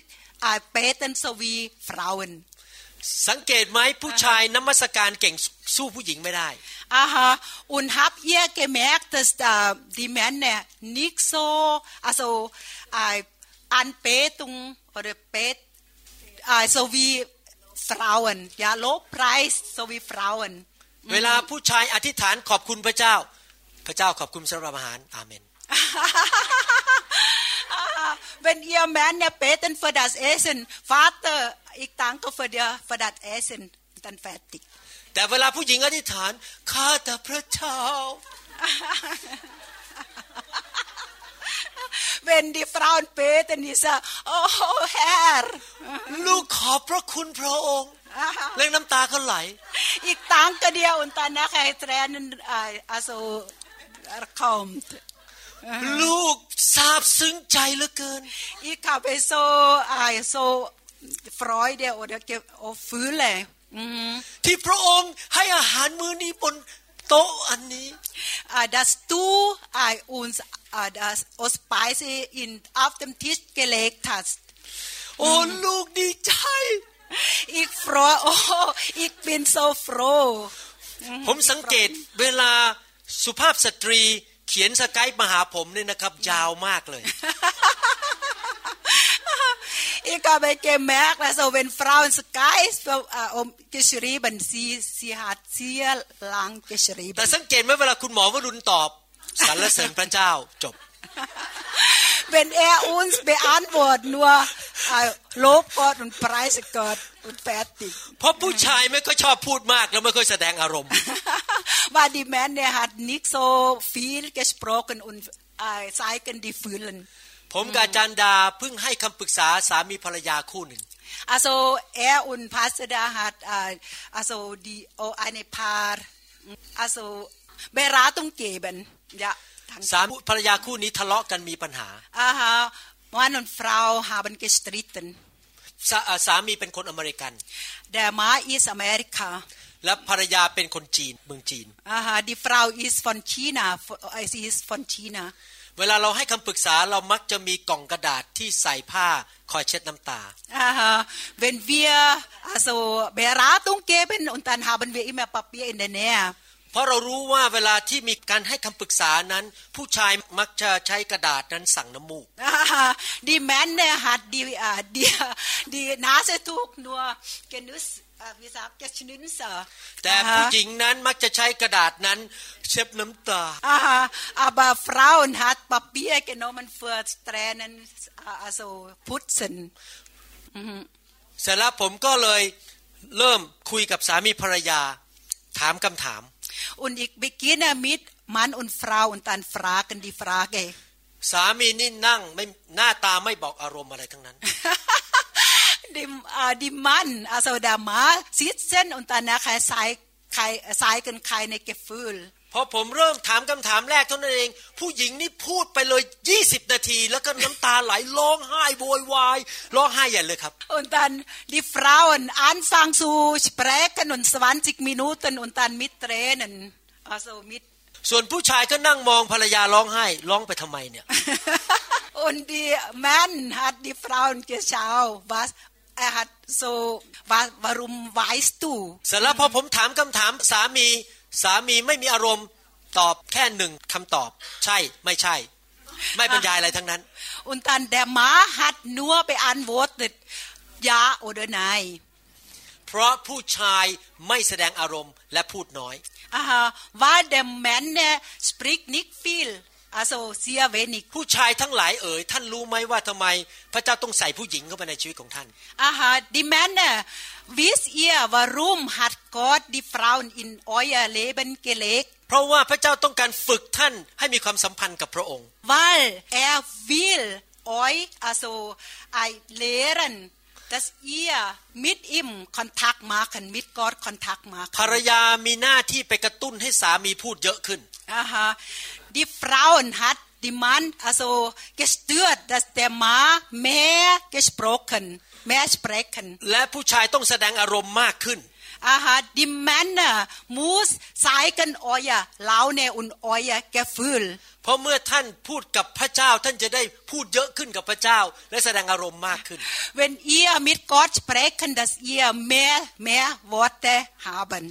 beten so wie Frauen. สังเกตไหมผู้ชายน้ำมัสการเก่งสู้ผู้หญิงไม่ได้ อ่าฮะอุนฮับเยกเมกตัสเอ่อดีแมนเนี่ยนิกโซอะโซไออันเปตุงหรือเปตไอโซวีฟราวน์ยาโลไพรส์โซวีฟราวน์เวลาผู้ชายอธิษฐานขอบคุณพระเจ้า พระเจ้าขอบคุณสำหรับอาหารอาเมน wenn ihr Männer beten für das Essen, Vater, ich danke für, dir, für das Essen, dann fertig. แต่เวลาผู้หญิงอธิษฐานข้าแต่พระเจ้า Wenn die Frauen beten, die sagen, oh Herr, ลูกขอบพระคุณพระองค์เล่งน้ำตาก็ไหล Ich danke dir und danach Tränen also kommt. ลูกซาบซึ้งใจเหลือเกินอีกาเปโซไอโซฟรอยเดียวเดียวเก็โอฟื้นแหละที่พระองค์ให้อาหารมื้อนี้บนโต๊ะอันนี้ uh, Das du อ i n uns uh, ส a s o s p i c e อ n auf dem Tisch gelegt hast โอ้ลูกดีใจอีกฟรอยโอ้อีกเป็นโซฟรผมสังเกตเวลาสุภาพสตรีเขียนสกายมาหาผมเนี่ยนะครับยาวมากเลย อีกาไปเกมแม็กและโซเวนฟราวน์สกายส์ออมเกชรีบันซีซีฮาเซียลังเกชรีแต่สังเกตไหมเวลาคุณหมอวรุณตอบสรรเสริญพระเจ้าจบ เป็นแอร์อุนส์เบอันบอดนัายลบกอดมันไพรส์เกิดมันแฟติเพราะผู้ชายไม่ค่อยชอบพูดมากแล้วไม่ค่อยแสดงอารมณ์ว่าดีแมนเนี่ยฮัดนิกโซฟีลเกสโปรกันอุนไอไซกันดีฟืนลันผมกาจันดาเพิ่งให้คำปรึกษาสามีภรรยาคู่หนึ่งอาโซแอร์อุนพาสดาฮัดอาโซดีโออันเนพาร์อาโซเบราตุงเกบันยะสามภรรยาคู่นี้ทะเลาะกันมีปัญหาอ่าฮะวันนันฟราวฮาบันเกสตริตันสามีเป็นคนอเมริกันเดมาอีสอเมริกาและภรรยาเป็นคนจีนเมืองจีนอ่าฮะดิฟราวอิสฟอนชีนาไอซิสฟอนชีนาเวลาเราให้คำปรึกษาเรามักจะมีกล่องกระดาษที่ใส่ผ้าคอยเช็ดน้ำตาอ่าฮะเวนเวียอโซเบราตุงเกเป็นอุนตันฮาบันเวียอิมาปาเปียอินเดเนียเพราะเรารู้ว่าเวลาที่มีการให้คำปรึกษานั้น ผู้ชายมักจะใช้กระดาษนั้นสั่งน้ำมูกดีแมนเนี่ยัดดีอ่าดีดีนาเสทุกนัวเกนุสวิสาเกชนินอแต่ผู้หญิงนั้นมักจะใช้กระดาษนั้น เช็ดน้ำตาอ่าอาบาฟราวนฮัดปาเปียเกนโนมันเฟร์สแตรนันอาโซพุทธสนเสร็จแล้วผมก็เลยเริ่มคุยกับสามีภรรยาถามคำถาม Und ich beginne mit Mann und Frau und dann fragen die Frage. die, äh, die Mann, also der Mann sitzen und danach zeigt, äh, zeigen keine Gefühle. พอผมเริ่มถามคำถามแรกเท่านั้นเอง ผู้หญิงนี่พูดไปเลย 20 นาที แล้วก็น้ำตาไหลร้องไห้โวยวายร้องไห้ใหญ่เลยครับ Und dann die Frauen anfangen zu sprechen und 20 Minuten und dann mit Tränen also mit ส่วนผู้ชายก็นั่งมองภรรยาร้องไห้ร้องไปทำไมเนี่ย Und die Mann hat die Frauen geschaut was er hat so warum weißt du เสร็จแล้วพอผมถามคำถามสามีสามีไม่มีอารมณ์ตอบแค่หนึ่งคำตอบ ใช่ไม่ใช่ ไม่บรรยายอะไรทั้งนั้น und dann der Mann hat nur beantwortet ja oder nein เพราะผู้ชายไม่แสดงอารมณ์และพูดน้อย Aha, w ่าเ der Mann spricht nicht viel also sehr wenig ผู้ชายทั้งหลายเอ๋ยท่านรู้ไหมว่าทำไมพระเจ้าต้องใส่ผู้หญิงเข้าไปในชีวิตของท่าน aha die Männer wisst ihr warum hat Gott die Frauen in euer Leben gelegt เพราะว่าพระเจ้าต้องการฝึกท่านให้มีความสัมพันธ์กับพระองค์ weil er will euch also ein lehren dass ihr mit ihm Kontakt machen mit Gott Kontakt machen ภรรยามีหน้าที่ไปกระตุ้นให้สามีพูดเยอะขึ้น aha die Frauen hat die Mann also gestört, dass der Mann mehr gesprochen, mehr sprechen. และผู้ชายต้องแสดงอารมณ์มากขึ้น Aha, die Männer muss zeigen euer Laune und euer Gefühl. เพราะเมื่อท่านพูดกับพระเจ้าท่านจะได้พูดเยอะขึ้นกับพระเจ้าและแสดงอารมณ์มากขึ้น Wenn h ihr mit Gott sprechen, dass ihr mehr mehr Worte haben.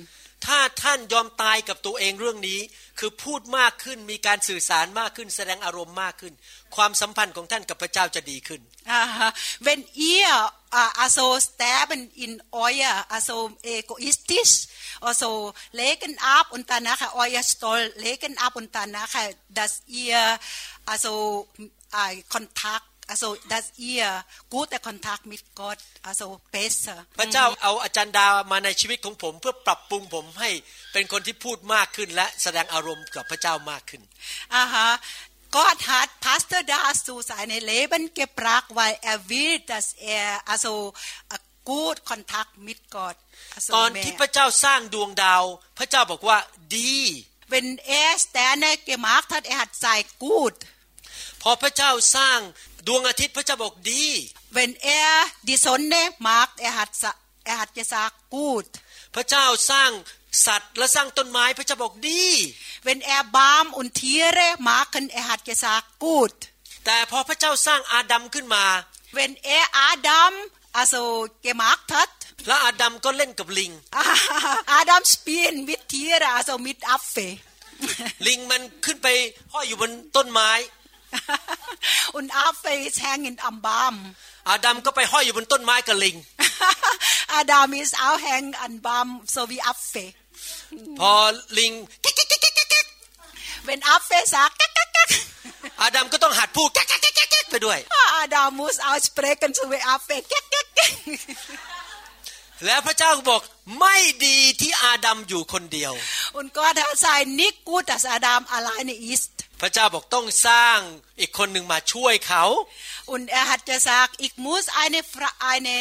ถ้าท่านยอมตายกับตัวเองเรื่องนี้ คือพูดมากขึ้นมีการสื่อสารมากขึ้น แสดงอารมณ์มากขึ้น ความสัมพันธ์ของท่านกับพระเจ้าจะดีขึ้น Wenn h ihr also sterben in euer also egoistisch also legen ab und danach euer Stolz legen ab und danach dass ihr also c o n t a c t also dass ihr guter Kontakt mit Gott also besser พระเจ้าเอาอาจารย์ดามาในชีวิตของผมเพื่อปรับปรุงผมให้เป็นคนที่พูดมากขึ้นและแสดงอารมณ์กับพระเจ้ามากขึ้นอ่าฮะ Gott hat Pastor Das zu seinem Leben gebracht, weil er will, dass er also gut Kontakt mit Gott. Also ตอนที่พระเจ้าสร้างดวงดาวพระเจ้าบอกว่าดี Wenn er Sterne gemacht hat, er hat sei gut. พอพระเจ้าสร้างดวงอาทิตย์พระเจ้าบอกดี Wenn er die Sonne mag er hat er hat gesagt gut พระเจ้าสร้างสัตว์และสร้างต้นไม้พระเจ้าบอกดี Wenn er Baum und Tiere machen er hat gesagt gut แต่พอพระเจ้าสร้างอาดัมขึ้นมา Wenn er Adam also gemacht hat และอาดัมก็เล่นกับลิงอาดัมสปีนมิดเทียร์อาโซมิดอัฟเฟลิงมันขึ้นไปห้อยอยู่บนต้นไม้อุนอาเฟแชงอินอัมบามอาดัมก็ไปห้อยอยู่บนต้นไม้กระลิงอาดัมอิสอาแฮงอันบามโซวีอัฟเฟพอลิงเป็นอัฟเฟสักอาดัมก็ต้องหัดพูดไปด้วยอาดัมมูสเอาสเปรย์กันสวีวอัฟเฟแล้วพระเจ้าบอกไม่ดีที่อาดัมอยู่คนเดียวอุนก็ท้าทายนิกูตัสอาดัมอะไรในอีสตพระเจ้าบอกต้องสร้างอีกคนหนึ่งมาช่วยเขา und er hat gesagt ich muss eine eine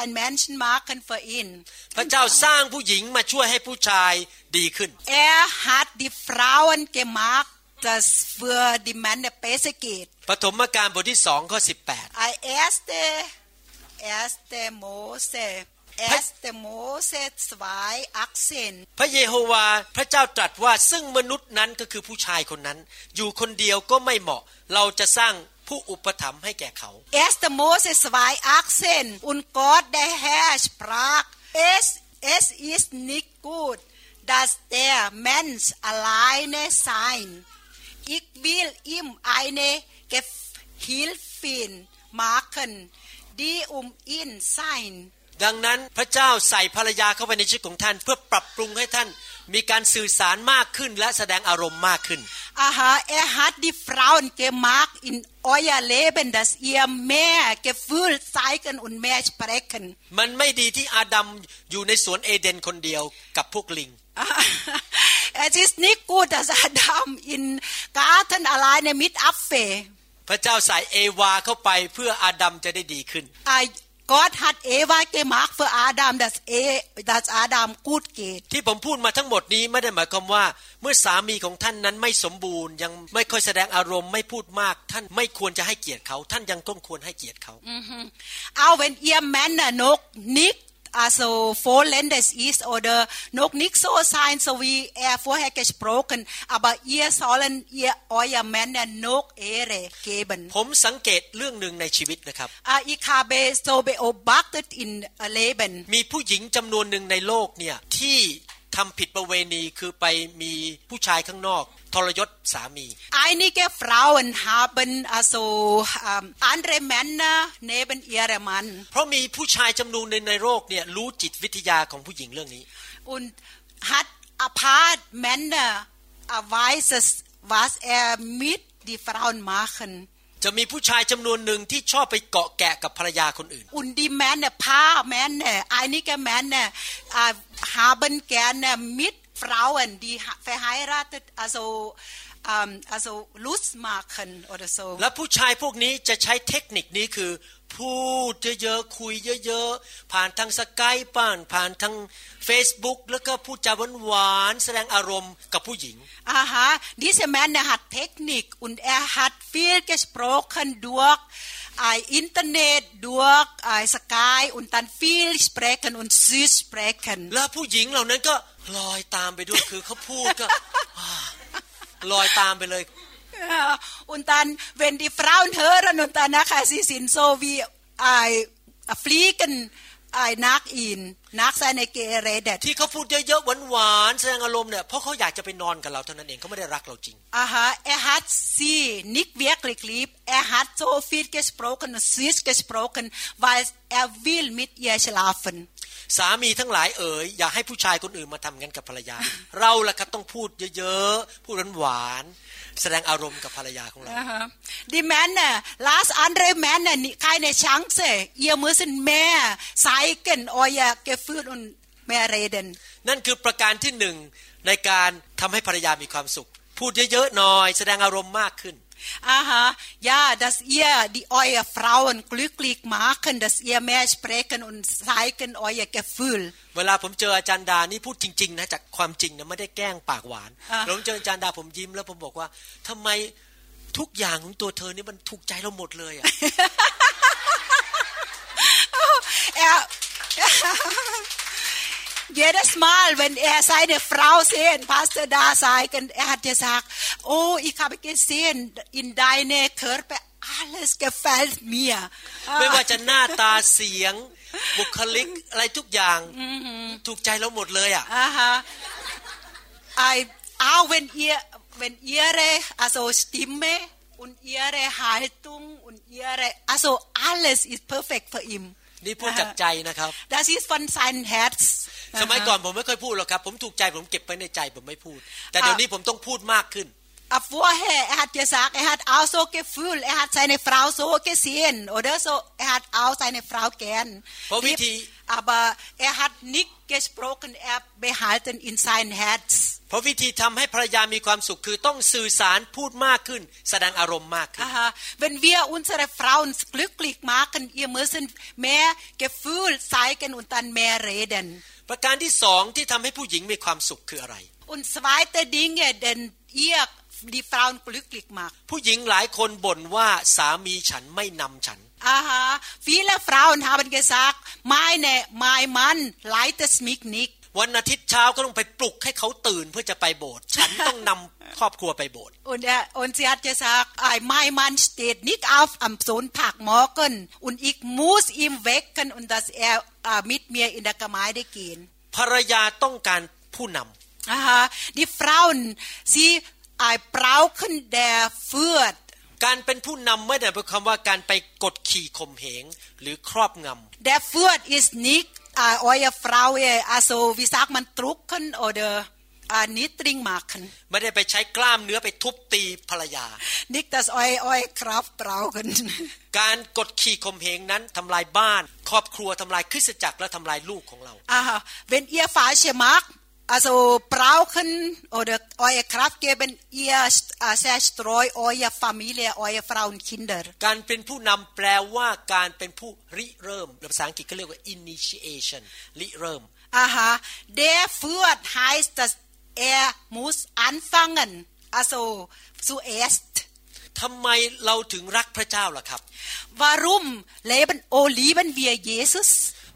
ein Menschen machen für ihn พระเจ้าสร้างผู้หญิงมาช่วยให้ผู้ชายดีขึ้น er hat die Frauen gemacht dass für die Männer besser geht ปฐมกาลบทที่สองข้อ18 erste erste Mose as the Moses wife oxen พระเยโฮวาพระเจ้าตรัสว่าซึ่งมนุษย์นั้นก็คือผู้ชายคนนั้น อยู่คนเดียวก็ไม่เหมาะเราจะสร้างผู้อุปถัมภ์ให้แก่เขา as the Moses wife oxen und Gott der Herr sprach es es ist nicht gut dass der Mensch alleine sein ich will ihm eine Gehilfin machen die um ihn sein ดังนั้นพระเจ้าใส่ภรรยาเข้าไปในชีวิตของท่านเพื่อปรับปรุงให้ท่านมีการสื่อสารมากขึ้นและแสดงอารมณ์มากขึ้นอาฮาเอฮัดดิฟรา u น n gemacht in e อ e r Leben, dass ihr mehr Gefühl zeigen und mehr s p r e c h e มันไม่ดีที่อาดัมอยู่ในสวนเอเดนคนเดียวกับพวกลิง Es ist nicht gut, dass Adam in Garten alleine mit Apfel. พระเจ้าใส่เอวาเข้าไปเพื่ออาดัมจะได้ดีขึ้น Gott hat Eva gemacht für Adam dass dass Adam gut geht ที่ผมพูดมาทั้งหมดนี้ ไม่ได้หมายความว่า เมื่อสามีของท่านนั้นไม่สมบูรณ์ยังไม่ค่อยแสดงอารมณ์ไม่พูดมากท่านไม่ควรจะให้เกียรติเขา ท่านยังต้องควรให้เกียรติเขา เอา wenn ihr Männer noch nicht also f o u r l e n d e r s e a s t o r t h e noch n i c h so s i g n so w e a i r f o r h a c k a g e b r o k e n a b o u t e a r s o l e n e a r oil m a n a n d noch Ehre geben. ผมสังเกตเรื่องหนึ่งในชีวิตนะครับอ Ich habe s โ beobachtet i นเลเบนมีผู้หญิงจำนวนหนึ่งในโลกเนี่ยที่ทำผิดประเวณีคือไปมีผู้ชายข้างนอกทรยศสามี Einige Frauen haben also andere Männer neben i h r m a n n เพราะมีผู้ชายจำนวนในในโลกเนี่ยรู้จิตวิทยาของผู้หญิงเรื่องนี้ und hat a p a r t Männer weiß es was er mit die Frauen machen จะมีผู้ชายจำนวนหนึ่งที่ชอบไปเกาะแกะกับภรรยาคนอื่นอุนดีแมนเนี่ยพาแมนเนี่ยไอนี่แกแมนเนี่ยฮาเบนแกนเนี่ยมิดฟราวันดีเฟไฮราตอโซอัมอโซลุสมาคันออโซและผู้ชายพวกนี้จะใช้เทคนิคนี้คือพูดเยอะๆคุยเยอะๆ ผ่านทางสกายป้านผ่านทางเฟซบุ๊กแล้วก็พูดจาหวานๆแสดงอารมณ์กับผู้หญิงอ่าฮะดิเซแมนเนี่ยฮัดเทคนิคอุนแอฮัดฟีลกสโปรคันดวกไออินเทอร์เน็ตดวกไอสกายอุนตันฟีลสเปรคันอุนซิสเปรคันแล้วผู้หญิงเหล่านั้นก็ลอยตามไปด้วยคือเขาพูดก็ ลอยตามไปเลย Und dann, wenn die Frauen hören und danach sie sind so wie äh, fliegen äh, nach ihm, nach seiner geredet. ที่เขาพูดเยอะๆหวานๆแสดงอารมณ์เนี่ยเพราะเขาอยากจะไปนอนกับเราเท่านั้นเองเขาไม่ได้รักเราจริง Aha, er hat sie nicht wirklich lieb. Er hat so viel gesprochen, süß gesprochen, weil er will mit ihr schlafen. สามีทั้งหลายเอ๋ยอย่าให้ผู้ชายคนอื่นมาทำงั้นกับภรรยา เราล่ะครับต้องพูดเยอะๆ พูดหวานแสดงอารมณ์กับภรรยาของเราด i แมนเน่ลาสอันเรแมนเน่นี่ใครในช Chance. อ h r müsst mehr zeigen euer g ฟ f ü h l und mehr r e นั่นคือประการที่หนึ่งในการทำให้ภรรยามีความสุข พูดเยอะๆหน่อยแสดงอารมณ์มากขึ้น Aha, ja, dass ihr die eure Frauen glücklich machen, dass ihr mehr sprechen und zeigen euer Gefühl. เวลาผมเจออาจารย์ดานี่พูดจริง ๆ นะจากความจริงนะไม่ได้แกล้งปากหวานผมเจออาจารย์ดาผมยิ้มแล้วผมบอกว่า ทำไมทุกอย่างของตัวเธอนี่มันถูกใจเราหมดเลยอ่ะ jedes Mal, wenn er seine Frau sehen, Pastor da sagen, er hat gesagt, oh, ich habe gesehen, in deine Körper alles gefällt mir. ไม่ว่าจะหน้าตาเสียงบุคลิกอะไรทุกอย่างถูกใจเราหมดเลยอ่ะ I auch wenn ihr wenn ihre also Stimme und ihre Haltung und ihre also alles ist perfekt für ihn นี่พูดจากใจนะครับ Das ist von seinem Herz สมัยก่อนผมไม่เคยพูดหรอกครับ ผมถูกใจผมเก็บไว้ในใจผมไม่พูด แต่เดี๋ยวนี้ผมต้องพูดมากขึ้น Aber vorher, er hat gesagt, er hat auch so Gefühl, er hat seine Frau so gesehen oder so, er hat auch seine Frau gern. Lieb, aber er hat nicht gesprochen er behalten in sein Herz เพราะวิธีทำให้ภรรยา มีความสุข คือต้องสื่อสาร พูดมากขึ้น แสดงอารมณ์มากขึ้น Aha. wenn wir unsere Frauen glücklich machen ihr müssen mehr Gefühl zeigen und dann mehr reden ประการที่สองที่ทำให้ผู้หญิงมีความสุข คืออะไร und zweite Dinge denn ihr die Frauen glücklich macht ผู้หญิงหลายคนบ่นว่าสามีฉันไม่นำฉัน Aha, viele Frauen haben gesagt, meine, mein Mann leitet mich nicht. วันอาทิตย์เช้าก็ต้องไปปลุกให้เขาตื่นเพื่อจะไปโบสถ์ฉันต้องนำครอบครัวไปโบสถ์ und er und sie hat gesagt mein Mann steht nicht auf am Sonntag morgen und ich muss ihn wecken und dass er mit mir in der Gemeinde gehen ภรรยาต้องการผู้นำ aha die Frauen sie brauchen der Führer การเป็นผู้นำไม่ได้เป็นคำว่าการไปกดขี่ข่มเหงหรือครอบงำ Der Führer ist nicht äh, eure Frau, also wie sagt man drucken oder äh, niedrig machen. ไม่ได้ไปใช้กล้ามเนื้อไปทุบตีภรรยา Nicht dass eu eu Kraft brauchen. การกดขี่ข่มเหงนั้นทำลายบ้าน ครอบครัวทำลายคริสตจักรและทำลายลูกของเรา Ah, wenn ihr falsche macht also brauchen oder eure Kraft geben, ihr zerstreut äh, streu eure Familie, eure Frau und Kinder. initiation Aha, der führt heißt, dass er muss anfangen, also zuerst. ทำไมเราถึงรักพระเจ้าล่ะครับ Warum leben oh lieben wir Jesus?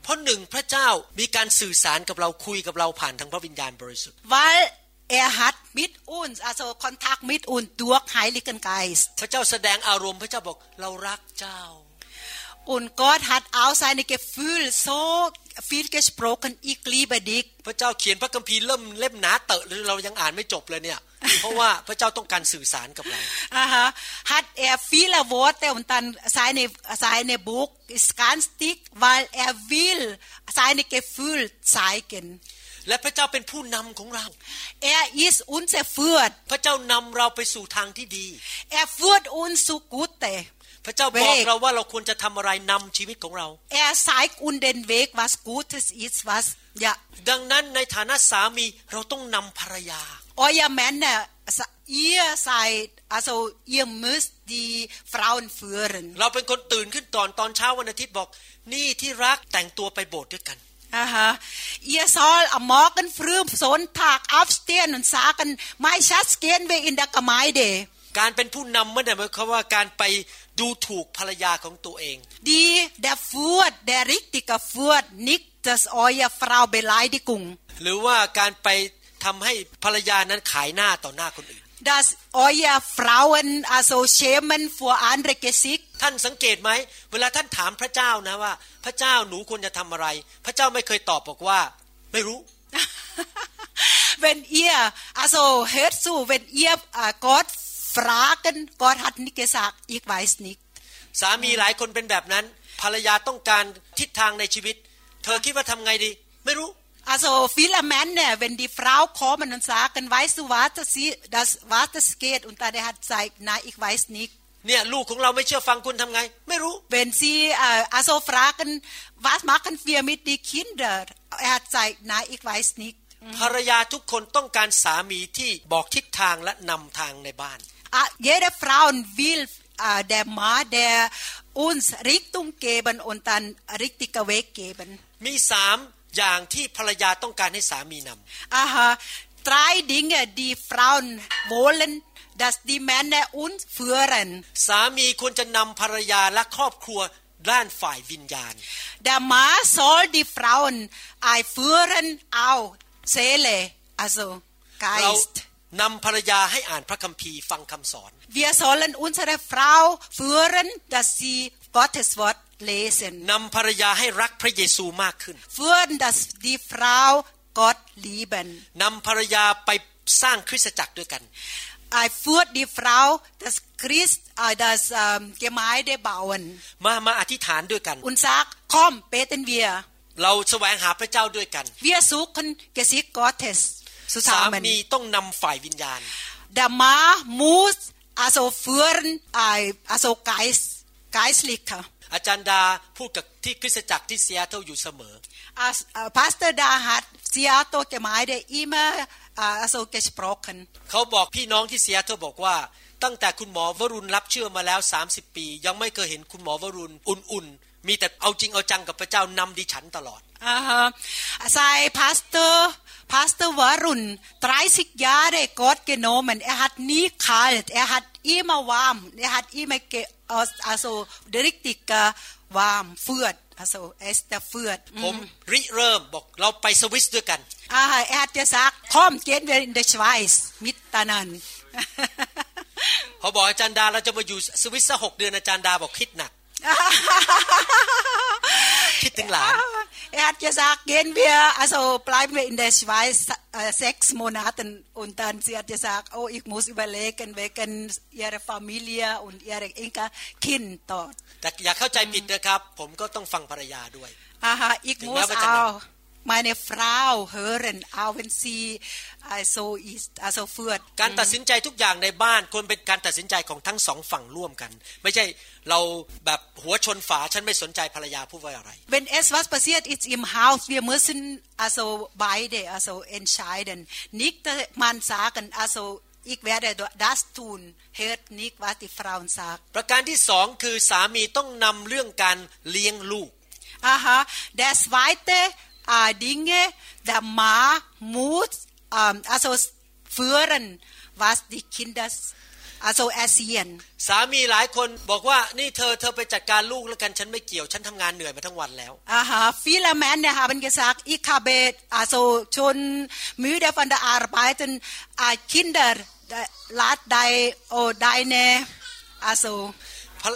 เพราะหนึ่งพระเจ้ามีการสื่อสารกับเราคุยกับเราผ่านทางพระวิญญาณบริสุทธิ์ weil er hat mit uns also Kontakt mit uns durch Heiligen Geist พระเจ้าแสดงอารมณ์พระเจ้าบอกเรารักเจ้า und Gott hat auch seine Gefühle so viel gesprochen ich liebe dich พระเจ้าเขียนพระคัมภีร์เล่มเล่มหนาเตอะเรายังอ่านไม่จบเลยเนี่ยเพราะว่าพระเจ้าต้องการสื่อสารกับเราอ่าฮะฮัดแอร์ฟีลวอตแต่วันตันสายในสายในบุกสกันสติกวาลแอร์วิลสายในเกฟูลสายเกนและพระเจ้าเป็นผู้นำของเราแอร์อ unser เ ü h r พระเจ้านำเราไปสู่ทางที่ดี e อฟเ h ดอุนสุก g ต t พระเจ้าบอกเราว่าเราควรจะทำอะไรนำชีวิตของเราแอร์ i g t u n นเ e n ว e g was g u t อิ i ว t was ดังนั้นในฐานะสามีเราต้องนำภรรยาอ u e r Männer i h อ seid also ihr müsst เฟ e Frauen f ü h r เราเป็นคนตื่นขึ้นตอนตอนเช้าวันอาทิตย์บอก นี่ที่รักแต่งตัวไปโบสถ์ด้วยกันอ่ r soll a ซอลอ g e n กัน h am s o n นถ a กอัฟสเตียนน n นซากันไม i n Schatz, gehen wir i ไม e r g การเป็นผู้นำไม่ได้หมายความว่าการไปดูถูกภรรยาของตัวเองดีเดฟวูดเดริกติกาฟูดนิกจัสออยาฟราวเบไลดิกุงหรือว่าการไปทำให้ภรรยานั้นขายหน้าต่อหน้าคนอื่น Das euer Frauen also schämen vor andere Gesicht ท่านสังเกตไหม เวลาท่านถามพระเจ้านะว่า พระเจ้าหนูควรจะทำอะไร พระเจ้าไม่เคยตอบบอกว่า ไม่รู้ Wenn ihr also hört zu wenn ihr Gott fragen Gott hat nicht gesagt ich weiß nicht สามีหลายคนเป็นแบบนั้นภรรยาต้องการทิศทางในชีวิต เธอคิดว่าทำไงดี ไม่รู้ Also viele Männer, wenn die Frau kommen und sagen, weißt du, was sie, das warte es geht, und dann er hat gesagt, nein, ich weiß nicht. เนี่ยลูกของเราไม่เชื่อฟังคุณทำไง Wenn sie äh, also fragen, was machen wir mit die Kinder? Er hat gesagt, nein, ich weiß nicht. Mhm. Ah, jede Frau will äh, der Mann, der uns Richtung geben und dann richtiger Weg geben. อย่างที่ภรรยาต้องการให้สามีนำอ่าฮะ drei Dinge, die Frauen wollen, dass die Männer uns führen. สามีควรจะนำภรรยาและครอบครัวด้านฝ่ายวิญญาณ Der Mann soll die Frauen einführen auch Seele, also Geist. นำภรรยาให้อ่านพระคัมภีร์ฟังคำสอน Wir sollen unsere Frau führen, dass sie Gottes Wort lesen นำภรรยาให้รักพระเยซูมากขึ้น führen d a s die Frau Gott lieben นำภรรยาไปสร้างคริสตจักรด้วยกัน I führt die Frau das Christ uh, das um, Gemeinde bauen มามาอธิษฐานด้วยกัน und sag komm beten wir เราแสวงหาพระเจ้าด้วยกัน wir suchen Gesicht Gottes สามีต้องนำฝ่ายวิญญาณ der Mann muss also führen also Geist geistlicher อาจารย์ดาพูดกับที่คริสตจักรที่เซียอตเลอยู่เสมอ Pastor Da hat Seattle Gemeinde immer also gesprochen เขาบอกพี่น้องที่เซียอตเลบอกว่าตั้งแต่คุณหมอวรุณรับเชื่อมาแล้ว 30 ปี ยังไม่เคยเห็นคุณหมอวรุณอุ่นๆมีแต่เอาจริงเอาจังกับพระเจ้านำดิฉันตลอดอ Sei Pastor, Pastor Warun, 30 Jahre Gott genommen. Er hat nie kalt, er hat immer warm, er hat immer อสอาโซเดริกติกาวามเฟืดอาโซเอสเตเฟื่อดผมริเริ่มบอกเราไปสวิสด้วยกันอ่าฮแอดเดซักคอมเกนเดนเดชไวส์มิตตานันเขาบอกอาจารย์ดาเราจะมาอยู่สวิสสักหกเดือนอาจารย์ดาบอกคิดหนัก Er hat gesagt, gehen wir, also bleiben wir in der Schweiz äh, sechs Monate. Und dann sie hat gesagt, oh, ich muss überlegen wegen ihrer Familie und ihrer Enkel Kind dort. แต่อย่าเข้าใจผิดนะครับ Aha, ich muss auch meine Frau hören, auch wenn sie I so s I so f o o d การตัดสินใจทุกอย่างในบ้านควรเป็นการตัดสินใจของทั้งสองฝั่งร่วมกัน ไม่ใช่เราแบบหัวชนฝาฉันไม่สนใจภรรยาพูดว่าอะไร Wenn es was passiert ist im Haus wir müssen also beide also entscheiden nicht man sagen also ich werde das tun hört nicht was die Frauen sagt ประการที่สองคือสามีต้องนำเรื่องการเลี้ยงลูก Aha d e s zweite Dinge der Mann muss ähm, also führen was die Kinder also erziehen สามีหลายคนบอกว่านี่เธอเธอไปจัดการลูกแล้วกันฉันไม่เกี่ยว ฉันทำงานเหนื่อยมาทั้งวันแล้ว aha viele Männer haben gesagt ich habe also schon müde von der Arbeit und Kinder lad deine also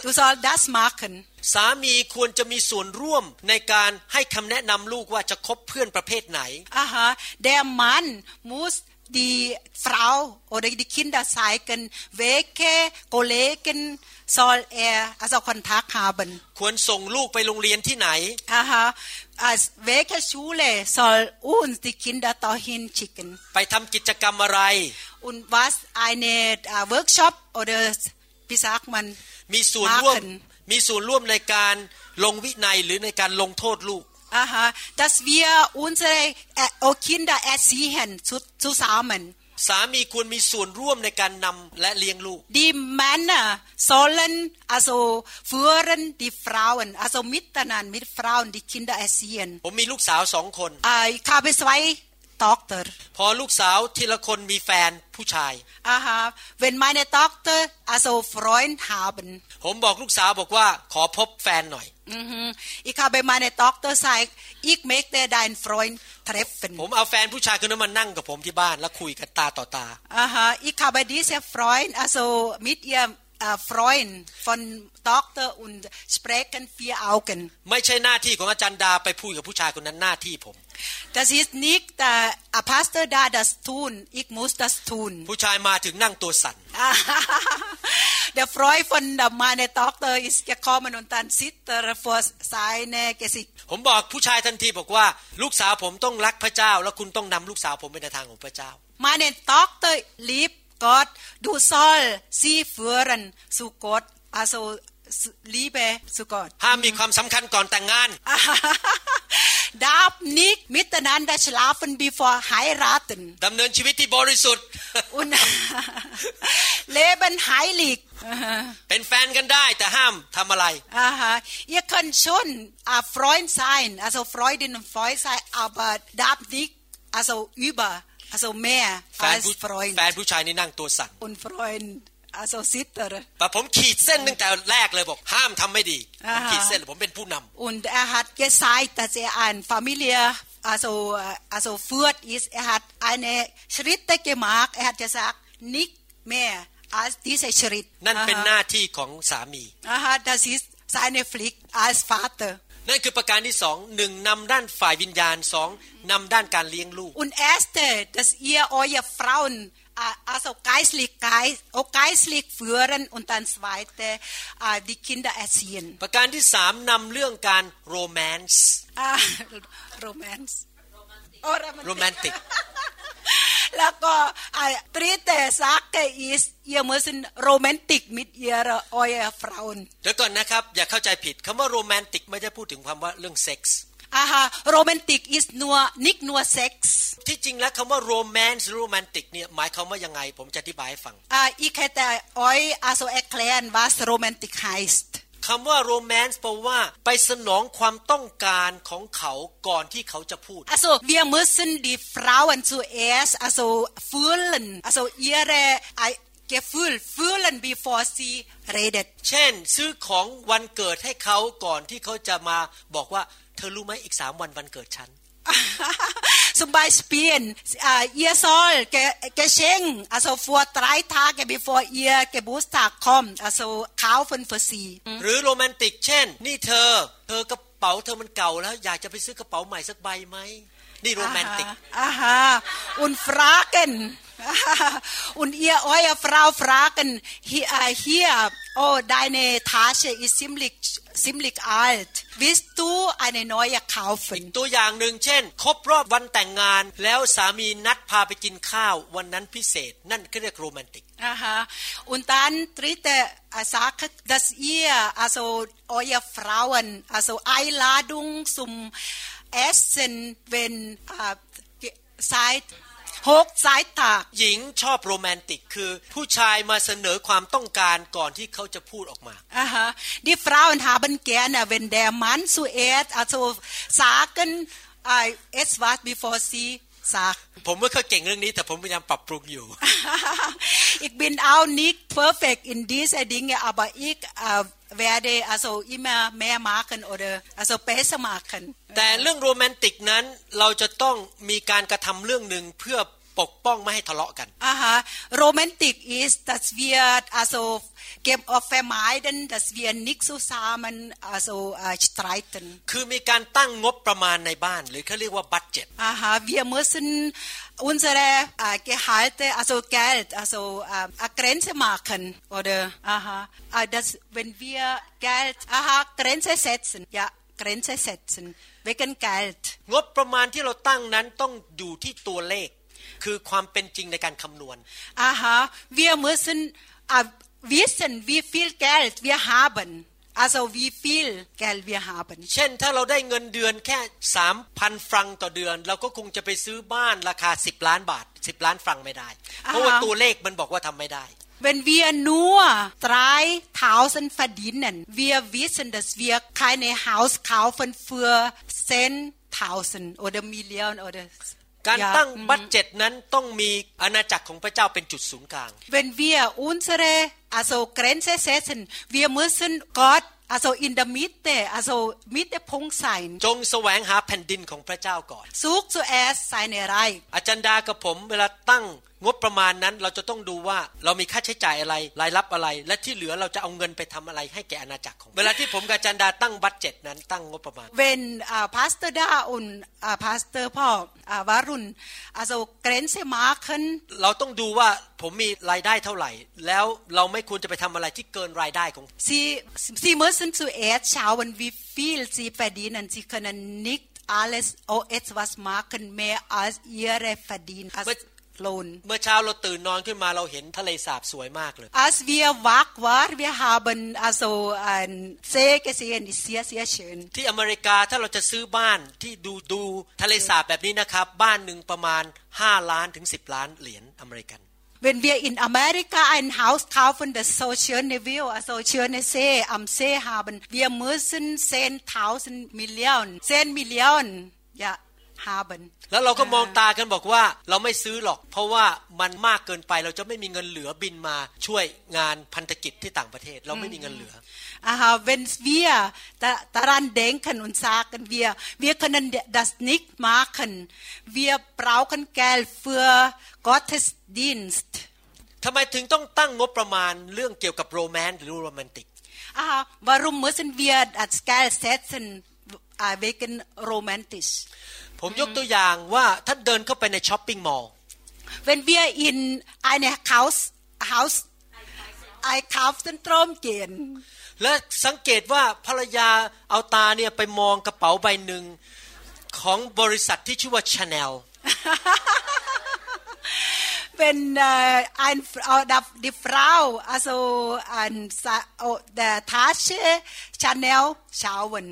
Du soll das machen. สามีควรจะมีส่วนร่วมในการให้คำแนะนำลูกว่าจะคบเพื่อนประเภทไหน Aha, der Mann muss die Frau oder die Kinder zeigen, welche Kollegen soll er also Kontakt haben. ควรส่งลูกไปโรงเรียนที่ไหน Aha, als welche Schule soll uns die Kinder dahin schicken? ไปทำกิจกรรมอะไร Und was eine Workshop oder wie sagt man? มีส่วนร่วมมีส่วนร่วมในการลงวินัยหรือในการลงโทษลูก Aha, dass wir unsere äh, Kinder erziehen zu, zusammen. สามีควรมีส่วนร่วมในการนำและเลี้ยงลูก Die Männer sollen also führen die Frauen also miteinander mit Frauen die Kinder erziehen ผมมีลูกสาวสองคน Ich habe zwei Tochter พอลูกสาวทีละคนมีแฟนผู้ชาย Aha wenn meine Tochter also Freund haben ผมบอกลูกสาวบอกว่าขอพบแฟนหน่อย Ich habe meine Tochter gesagt ich möchte dein Freund treffen ผมเอาแฟนผู้ชายคนนั้นมานั่งกับผมที่บ้านแล้วคุยกันตาต่อตา Aha ich habe diese Freund also mit ihr Freund von Doktor und sprechen vier Augen. ไม่ใช่หน้าที่ของอาจารย์ดาไปพูดกับผู้ชายคนนั้นหน้าที่ผม Das ist nicht der Pastor da das tun. Ich muss das tun. ผู้ชายมาถึงนั่งตัวสั่น Der Freund von der meine Doktor ist gekommen und dann sitzt er vor seine Gesicht. ผมบอกผู้ชายทันทีบอกว่าลูกสาวผมต้องรักพระเจ้าและคุณต้องนำลูกสาวผมไปในทางของพระเจ้า Meine Doktor liebt Gott, du soll sie führen zu Gott, also Liebe zu Gott. ห้ามมีความสำคัญก่อนแต่งงาน Darf nicht miteinander schlafen bevor heiraten. ดำเนินชีวิตที่บริสุทธิ์ Und leben heilig. เป็นแฟนกันได้แต่ห้ามทำอะไร Aha. Ihr könnt schon Freund sein, also Freundin und Freund sein, aber darf nicht also über Also mehr als Freund. แฟนผู้ชายนี่นั่งตัวสั่น Und Freund also Sitter. แต่ผมขีดเส้นตั้งแต่แรกเลยบอกห้ามทำไม่ดีขีดเส้นผมเป็นผู้นำ Und er hat gesagt, dass er ein Familie also also führt ist. Er hat eine Schritte gemacht. Er hat gesagt, nicht mehr als diese Schritt. นั่นเป็นหน้าที่ของสามี Aha, das ist seine Pflicht als Vater. นั่นคือประการที่สองหนึ่งนำด้านฝ่ายวิญญาณสองนำด้านการเลี้ยงลูก Und erste, dass ihr eure Frauen also geistlich geist, auch geistlich führen und dann zweite die Kinder erziehen. ประการที่สามนำเรื่องการ romance. romance โรแมนติกแล้วก็ไอ้ตรีเตสักก็อีสเยเมือสินโรแมนติกมิดเยอร์ออยเฟราวน์เดี๋ยวก่อนนะครับอย่าเข้าใจผิดคำว่าโรแมนติกไม่ได้พูดถึงความว่าเรื่องเซ็กส์อ่าฮะโรแมนติกอีสนัวนิกนัวเซ็กส์ที่จริงแล้วคำว่าโรแมนต์โรแมนติกเนี่ยหมายคำว่ายังไงผมจะอธิบายให้ฟังอ่าอีแค่แต่ออยอาโซเอ็กเคลนวาสโรแมนติกไฮส์คำว่าโรแมนต์แปลว่าไปสนองความต้องการของเขาก่อนที่เขาจะพูด also wir müssen die Frauen zuerst also fühlen also ihre Gefühl fühlen bevor sie redet เช่น ซื้อของวันเกิดให้เขาก่อนที่เขาจะมาบอกว่า เธอรู้ไหมอีกสามวันวันเกิดฉัน zum Beispiel äh, ihr sollt Ge Geschenk, also vor drei Tagen bevor ihr Geburtstag kommt, also kaufen für sie. หรือโรแมนติกเช่นนี่เธอเธอกระเป๋าเธอมันเก่าแล้ว อยากจะไปซื้อกระเป๋าใหม่สักใบไหมนี่โรแมนติก Aha. Und fragen. Und ihr eure Frau fragen, hier, äh, hier, oh, deine Tasche ist ziemlich, ziemlich alt. Willst du eine neue kaufen? ตัวอย่างหนึ่งเช่น Und dann dritte äh, Sache, dass ihr also eure Frauen also Einladung zum Essen, wenn äh, seid กสายตาหญิงชอบโรแมนติกคือผู้ชายมาเสนอความต้องการก่อนที่เขาจะพูดออกมาอ่าฮะดิฟราวน์ฮาบันแกนเวนเดมันสูเอตอาโซสากันไอเอสวัตบีฟอร์ซีสาผมไม่คเขาเก่งเรื่องนี้แต่ผมพยายามปรับปรุงอยู่อีกบินเอานิกเพอร์เฟกต์อินดีสอดิงเนี่ยอาบอีกเวเดอโซอิมาแม่มาคันโอเดอรโซเปสมาคันแต่เรื่องโรแมนติกนั้นเราจะต้องมีการกระทำเรื่องหนึ่งเพื่อปกป้องไม่ให้ทะเลาะกันอ่าฮะ ist dass wir also, äh, vermeiden dass wir nicht zusammen also, äh, streiten wir müssen unsere äh, Gehalte also Geld also Grenze machen wenn wir Geld setzen ja Grenze setzen wegen Geld คือความเป็นจริงในการคำนวณ aha wir müssen wissen wie viel Geld wir haben also wie viel Geld wir haben เช่นถ้าเราได้เงินเดือนแค่3,000ฟรังต่อเดือน เราก็คงจะไปซื้อบ้านราคา 10 ล้านบาท 10 ล้านฟรังไม่ได้ เพราะว่าตัวเลขมันบอกว่าทำไม่ได้ Wenn wir nur 3000 verdienen, wir wissen, dass wir keine Haus kaufen für 10.000 oder Millionen oder การตั้งบัตเจ็ตนั้นต้องมีอาณาจักรของพระเจ้าเป็นจุดศูนย์กลาง Wenn wir unsere also Grenze setzen wir müssen Gott also in der Mitte also m i t t e p u n k t sein จงแสวงหาแผ่นดินของพระเจ้าก่อน Such zuerst seine Reich อาจารย์ดากับผมเวลาตั้งงบประมาณนั้นเราจะต้องดูว่าเรามีค่าใช้จ่ายอะไรรายรับอะไร และที่เหลือเราจะเอาเงินไปทำอะไรให้แก่อาณาจักรของเวลาที่ผมกาจันดาตั้งบัตเจ็ตนั้นตั้งงบประมาณ When uh, Pastor Da und uh, Pastor Paul uh, Warun also Grenze machen เราต้องดูว่าผมมีรายได้เท่าไหร่ แล้วเราไม่ควรจะไปทำอะไรที่เกินรายได้ของ Sie Sie müssen zuerst schauen wie viel Sie verdienen Sie können nicht alles oh etwas machen mehr als Ihre verdienen l o ล n เมื่อเช้าเราตื่นนอนขึ้นมาเราเห็นทะเลสาบสวยมากเลย As wir wach war wir haben also ein See gesehen ist sehr sehr schön ที่อเมริกาถ้าเราจะซื้อบ้านที่ดูดูทะเลสาบแบบนี้นะครับบ้านหนึ่งประมาณ 5 ล้านถึง10 ล้านเหรียญอเมริกัน Wenn wir in Amerika ein Haus kaufen, das so schöne View, so schöne See am See haben, wir müssen 10.000 Millionen, 10 Millionen, ja, haben แล้วเราก็มองตากันบอกว่าเราไม่ซื้อหรอกเพราะว่ามันมากเกินไปเราจะไม่มีเงินเหลือบินมาช่วยงานพันธกิจที่ต่างประเทศ เราไม่มีเงินเหลืออา aha wenn wir daran denken und sagen wir wir k ö n n e น das nicht machen wir brauchen g e ล d für g o t t เ s d i e n s t ทำไมถึงต้องตั้งงบประมาณเรื่องเกี่ยวกับโรแมนต์หรือโรแมนติกอา aha w a ม u m müssen wir das Geld setzen w e เวกันโรแมนติสผมยกตัวอย่างว่าท่านเดินเข้าไปในช้อปปิ้งมอลล์ w e n we a r in eine Haus Haus e i n k a คา s z e n t r u m g e h และสังเกตว่าภรรยาเอาตาเนี่ยไปมองกระเป๋าใบหนึ่งของบริษัทที่ชื่อว่าชาแนล wenn äh, ein, die Frau also an der Tasche Chanel schauen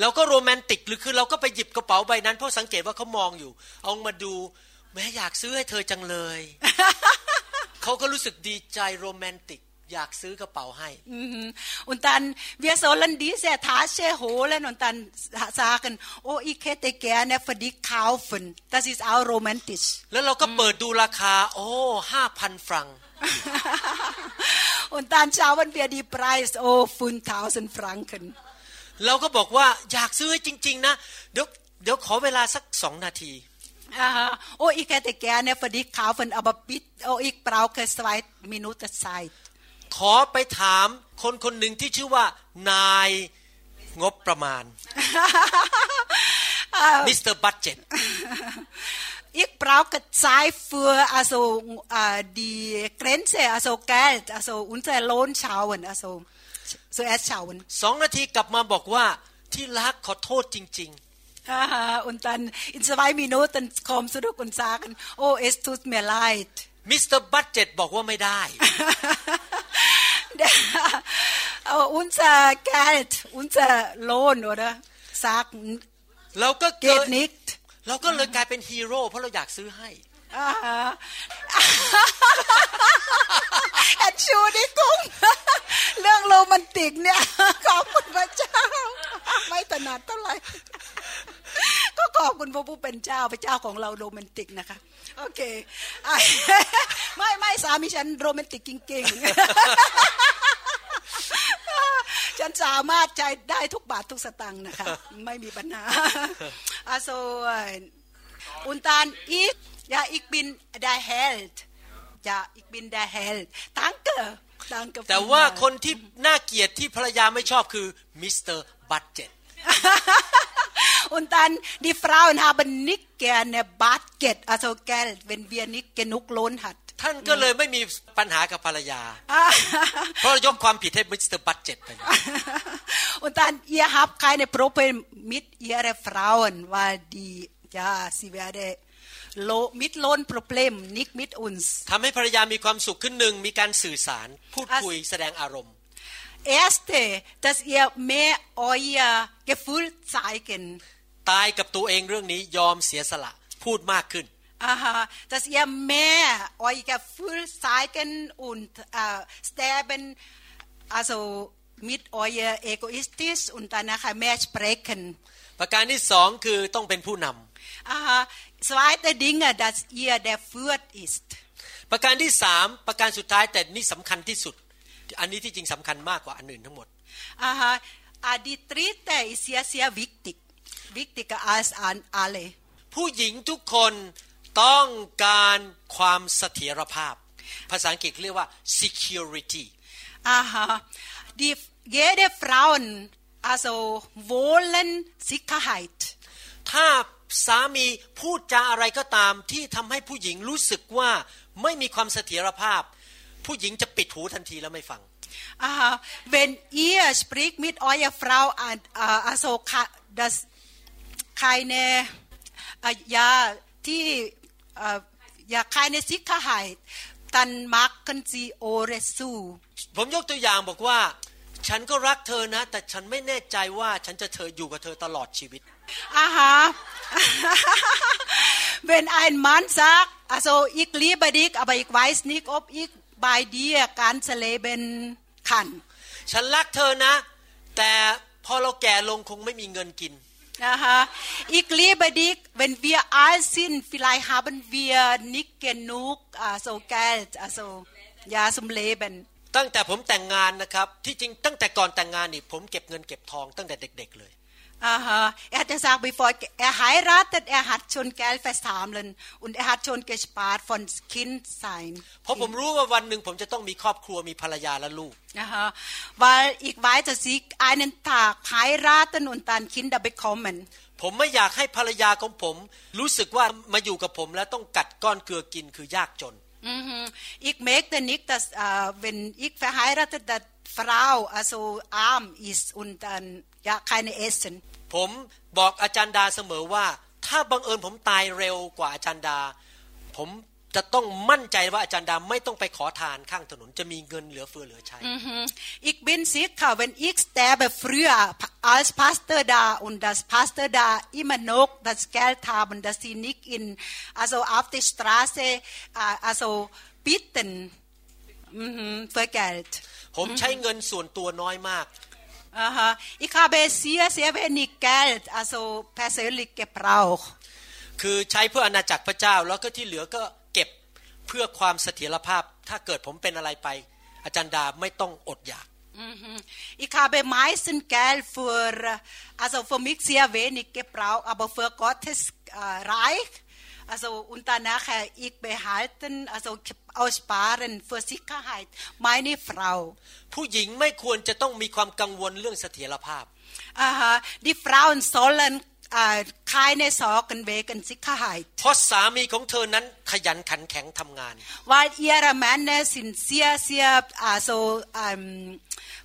เราก็โรแมนติกหรือคือเราก็ไปหยิบกระเป๋าใบนั้น เพราะสังเกตว่าเขามองอยู่เอามาดูแม่อยากซื้อให้เธอจังเลยเขาก็รู้สึกดีใจโรแมนติกอยากซื้อกระเป๋าให้อุนตันเวียโซลันดีแสทาเชโฮและนนตันซากันโออีเคเตแกเนฟดิคาวฟนตัสิสเอาโรแมนติชแล้วเราก็เปิดดูราคาโอ้ห้าพันฟรังอุนตันชาวันเบียดีไพรส์โอฟุนทาวสันฟรังกันเราก็บอกว่าอยากซื้อจริงๆนะเดี๋ยวเดี๋ยวขอเวลาสักสองนาทีโอ้อีกแต่แกเนี่ยพอดีขาวฝันอบปิดโอ้อีกเปล่าเคยสไวต์มินุตไซขอไปถามคนคนหนึ่งที่ชื่อว่า นายงบประมาณมิสเตอร์บัตเจ็ตอีกเปล่ากระจายเฟืออาโซดีเกรนเซอาโซแกอาโซอุนเซโลนชาวนอาโซ so erschauen สองนาทีกลับมาบอกว่าที่รักขอโทษจริงๆ und dann in zwei Minuten kommen zurück und sagen, oh, es tut mir leid. Mr. Budget บอกว่าไม่ได้ unser Geld, unser Lohn, oder? Sagen, เราก็เกิดนิกเราก็เลยกลายเป็นฮีโร่เพราะเราอยากซื้อให้อ h อ u h and กุ้งเรื่องโรแมนติกเนี่ยขอบคุณพระเจ้า ไม่ถนัดเท่าไหร่ก็ขอบคุณพระผู้เป็นเจ้าพระเจ้าของเราโรแมนติกนะคะโอเคไม่ไม่สามีฉันโรแมนติกจริงๆฉันสามารถใจได้ทุกบาททุกสตังค์นะคะไม่มีปัญหาอโซ Und dann ich, ja, ich bin der Held. Ja, ich bin der Held. Danke. Danke. แต่ว่าคนที่น่าเกลียดที่ภรรยาไม่ชอบคือมิสเตอร์บัตเจ็ต Und dann, die Frauen haben nicht gerne Bartgeld, also Geld, wenn wir nicht genug Lohn hat. ท่านก็เลยไม่มีปัญหากับภรรยาเพราะยกความผิดให้มิสเตอร์บัตเจ็ตไป Und dann, ihr habt keine Probleme mit ihrer Frauen, weil die จ้าสิเวเดโลมิดโลนปรบเลมนิกมิดอุนส์ทำให้ภรรยา มีความสุขขึ้นหนึ่งมีการสื่อสารพูดคุยแสดงอารมณ์เอสเตดัสเอเมอเอียเกฟูลสายกันตายกับตัวเองเรื่องนี้ยอมเสียสละพูดมากขึ้นอ่าฮะดัสเอเมอเอีกฟูลสายกันอุนสเตเบนอโซมิดเอียเอโกอิสติสอุนตานะคะแมชเปรคันประการที่สองคือต้องเป็นผู้นำ uh, zweite Dinge dass ihr der Fürth ist ประการที่สามประการสุดท้ายแต่นี่สำคัญที่สุด อันนี้ที่จริงสำคัญมากกว่าอันอื่นทั้งหมด uh, uh, die dritte ist sehr sehr wichtig wichtiger als an alle ผู้หญิงทุกคนต้องการความเสถียรภาพ ภาษาอังกฤษเรียกว่า security อ่าฮะ die jede Frauen also wollen Sicherheit ถ้าสามีพูดจาอะไรก็ตามที่ทำให้ผู้หญิงรู้สึกว่าไม่มีความเสถียรภาพ ผู้หญิงจะปิดหูทันทีแล้วไม่ฟัง Uh, wenn ihr spricht mit eurer Frau, also das keine, ja, die, ja, keine Sicherheit, dann machen sie Ohren zu. ผมยกตัวอย่างบอกว่าฉันก็รักเธอนะ แต่ฉันไม่แน่ใจว่าฉันจะเธออยู่กับเธอตลอดชีวิต Aha. Wenn ein Mann sagt, also ich liebe dich, aber ich weiß nicht, ob ich bei dir ganz leben kann. ฉันรักเธอนะ แต่พอเราแก่ลงคงไม่มีเงินกิน Aha. Ich liebe dich, wenn wir alt sind, vielleicht haben wir nicht genug also Geld, also ja zum Leben. ตั้งแต่ผมแต่งงานนะครับที่จริงตั้งแต่ก่อนแต่งงานนี่ผมเก็บเงินเก็บทองตั้งแต่เด็กๆเลย Aha, er hat gesagt, bevor er heiratet, er hat schon Geld versammelt und er hat schon gespart von Kind sein. Aha, weil ich weiß, dass ich einen Tag heiraten und dann Kinder bekommen. ผมไม่อยากให้ภรรยาของผมรู้สึกว่ามาอยู่กับผมแล้วต้องกัดก้อนเกลือกินคือยากจน Mhm. Ich möchte nicht, dass äh, wenn ich verheiratet, dass Frau also arm ist und dann ja keine Essen. ผมบอกอาจารย์ดาเสมอว่า ถ้าบังเอิญผมตายเร็วกว่าอาจารย์ดา ผมจะต้องมั่นใจว่าอาจารย์ดาไม่ต้องไปขอทานข้างถนนจะมีเงินเหลือเฟือเหลือใช้ Ich bin sicher wenn ich sterbe früher als Pastor da und das Pastor da immer noch das Geld haben dass sie nicht in also auf der Straße also bitten für Geld ผมใช้เงินส่วนตัวน้อยมาก Aha. Ich habe sehr sehr wenig Geld also persönlich gebraucht คือใช้เพื่ออาณาจักรพระเจ้าแล้วก็ที่เหลือก็เพื่อความเสถียรภาพถ้าเกิดผมเป็นอะไรไป อาจารย์ดาไม่ต้องอดอยาก Ich habe meistens Geld für, also für mich sehr wenig gebraucht, aber für Gottes Reich, also und danach ich behalten, also aussparen für Sicherheit meine Frau. ผู้หญิงไม่ควรจะต้องมีความกังวลเรื่องเสถียรภาพ Aha, die Frauen sollen คายในสอกันเบกันซิกขายเพราะสามีของเธอนั้นขยันขันแข็งทำงานว่าเอียร์แมนเนสินเซียเซียอาโซ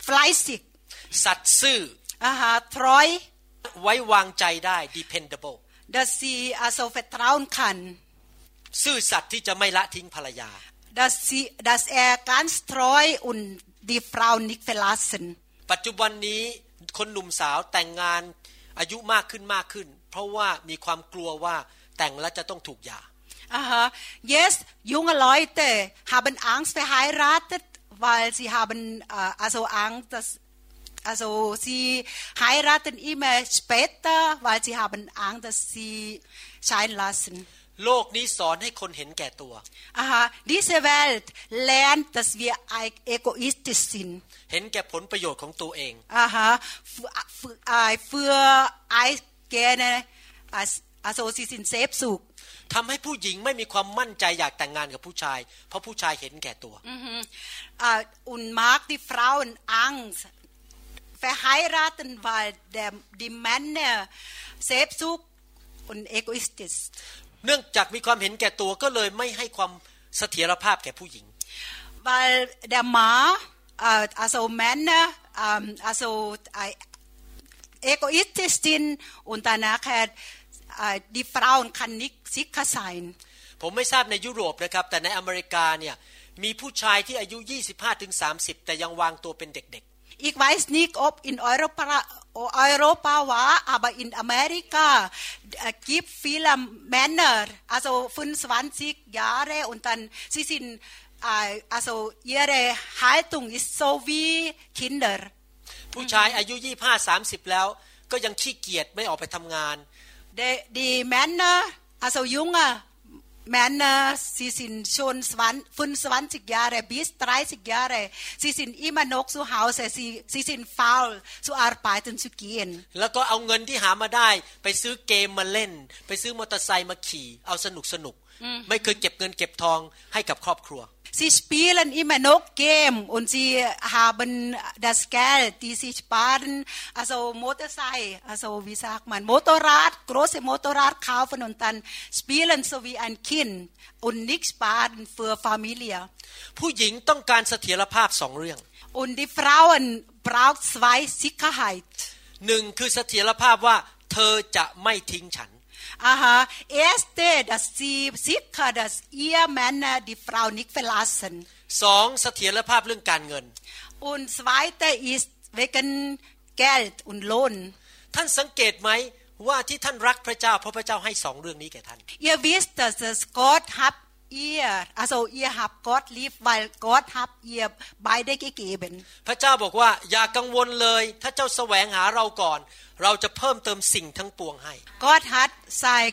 ฟลายสิกสัต์ซื่ออาหาทรอยไว้วางใจได้ dependable ดัซีอาโซเฟตราวนคันซื่อสัตว์ที่จะไม่ละทิ้งภรรยาดัซีดัซแอร์การสตรอยอุ่นดีฟราวนิกเฟลาสันปัจจุบันนี้คนหนุ่มสาวแต่งงานอายุมากขึ้นมากขึ้น เพราะว่ามีความกลัวว่าแต่งแล้วจะต้องถูกหย่า Aha. Yes, junge Leute haben Angst verheiratet, weil sie haben u h also Angst, dass also sie heiraten immer später, weil sie haben Angst, dass sie scheiden lassen. โลกนี้สอนให้คนเห็นแก่ตัว Aha, diese Welt lernt, dass wir egoistisch sind. เห็นแก่ผลประโยชน์ของตัวเอง อ่าฮะฝือไอเฟือไอแกนะอาโซซิสินเซฟสุกทำให้ผู้หญิงไม่มีความมั่นใจอยากแต่งงานกับผู้ชาย เพราะผู้ชายเห็นแก่ตัวอุนมาร์กที่ฟราวน์อังส์แฟร์ไฮราตันวายเดมดิ i e นเน n เซฟสุ b อุนเอโกอิสติส เนื่องจากมีความเห็นแก่ตัวก็เลยไม่ให้ความเสถียรภาพแก่ผู้หญิง วา i เดม r m a äh, also Männer, ähm, also äh, egoistisch sind und danach äh, die Frauen kann nicht sicher sein. ผมไม่ทราบในยุโรปนะครับ แต่ในอเมริกาเนี่ยมีผู้ชายที่อายุ 25ถึง30 แต่ยังวางตัวเป็นเด็กๆ Ich weiß nicht ob in Europa Europa war aber in Amerika gibt viele Männer also 25 Jahre und dann sie sind also ihre Haltung ist so wie Kinder ผู้ชายอายุ25 30 แล้วก็ยังขี้เกียจไม่ออกไปทำงาน die Männer also junge Männer sie sind schon 25 Jahre bis 30 Jahre sie sind immer noch zu Hause sie sie sind faul zu arbeiten zu gehen แล้วก็เอาเงินที่หามาได้ไปซื้อเกมมาเล่น ไปซื้อมอเตอร์ไซค์มาขี่เอาสนุกสนุก ไม่เคยเก็บเงินเก็บทองให้กับครอบครัว Sie spielen immer noch Game und sie haben das Geld, die sie sparen, also m o t o r c y c also wie sagt man, Motorrad, große Motorrad kaufen und dann spielen so wie ein Kind und nicht sparen für Familie. Und die Frauen b r a u c h e n zwei Sicherheit. หนึ่งคือเสถียรภาพว่า เธอจะไม่ทิ้ง Aha, erste, dass die sicher, dass ihr Männer die Frau nicht verlassen. สองเสถียรภาพเรื่องการเงิน Und zweiter ist wegen Geld und Lohn. ท่านสังเกตไหม ว่าที่ท่านรักพระเจ้าเพราะพระเจ้าให้สองเรื่องนี้แก่ท่าน Ihr wisst, dass Gott hat e a r also e a r h a v e g o d l i v e w h i l e g o d h a v e e a r b y t h e g i v e n พระเจ้าบอกว่าอย่ากังวลเลยถ้าเจ้าแสวงหาเราก่อนเราจะเพิ่มเติมสิ่งทั้งปวงให้ g o d hat sein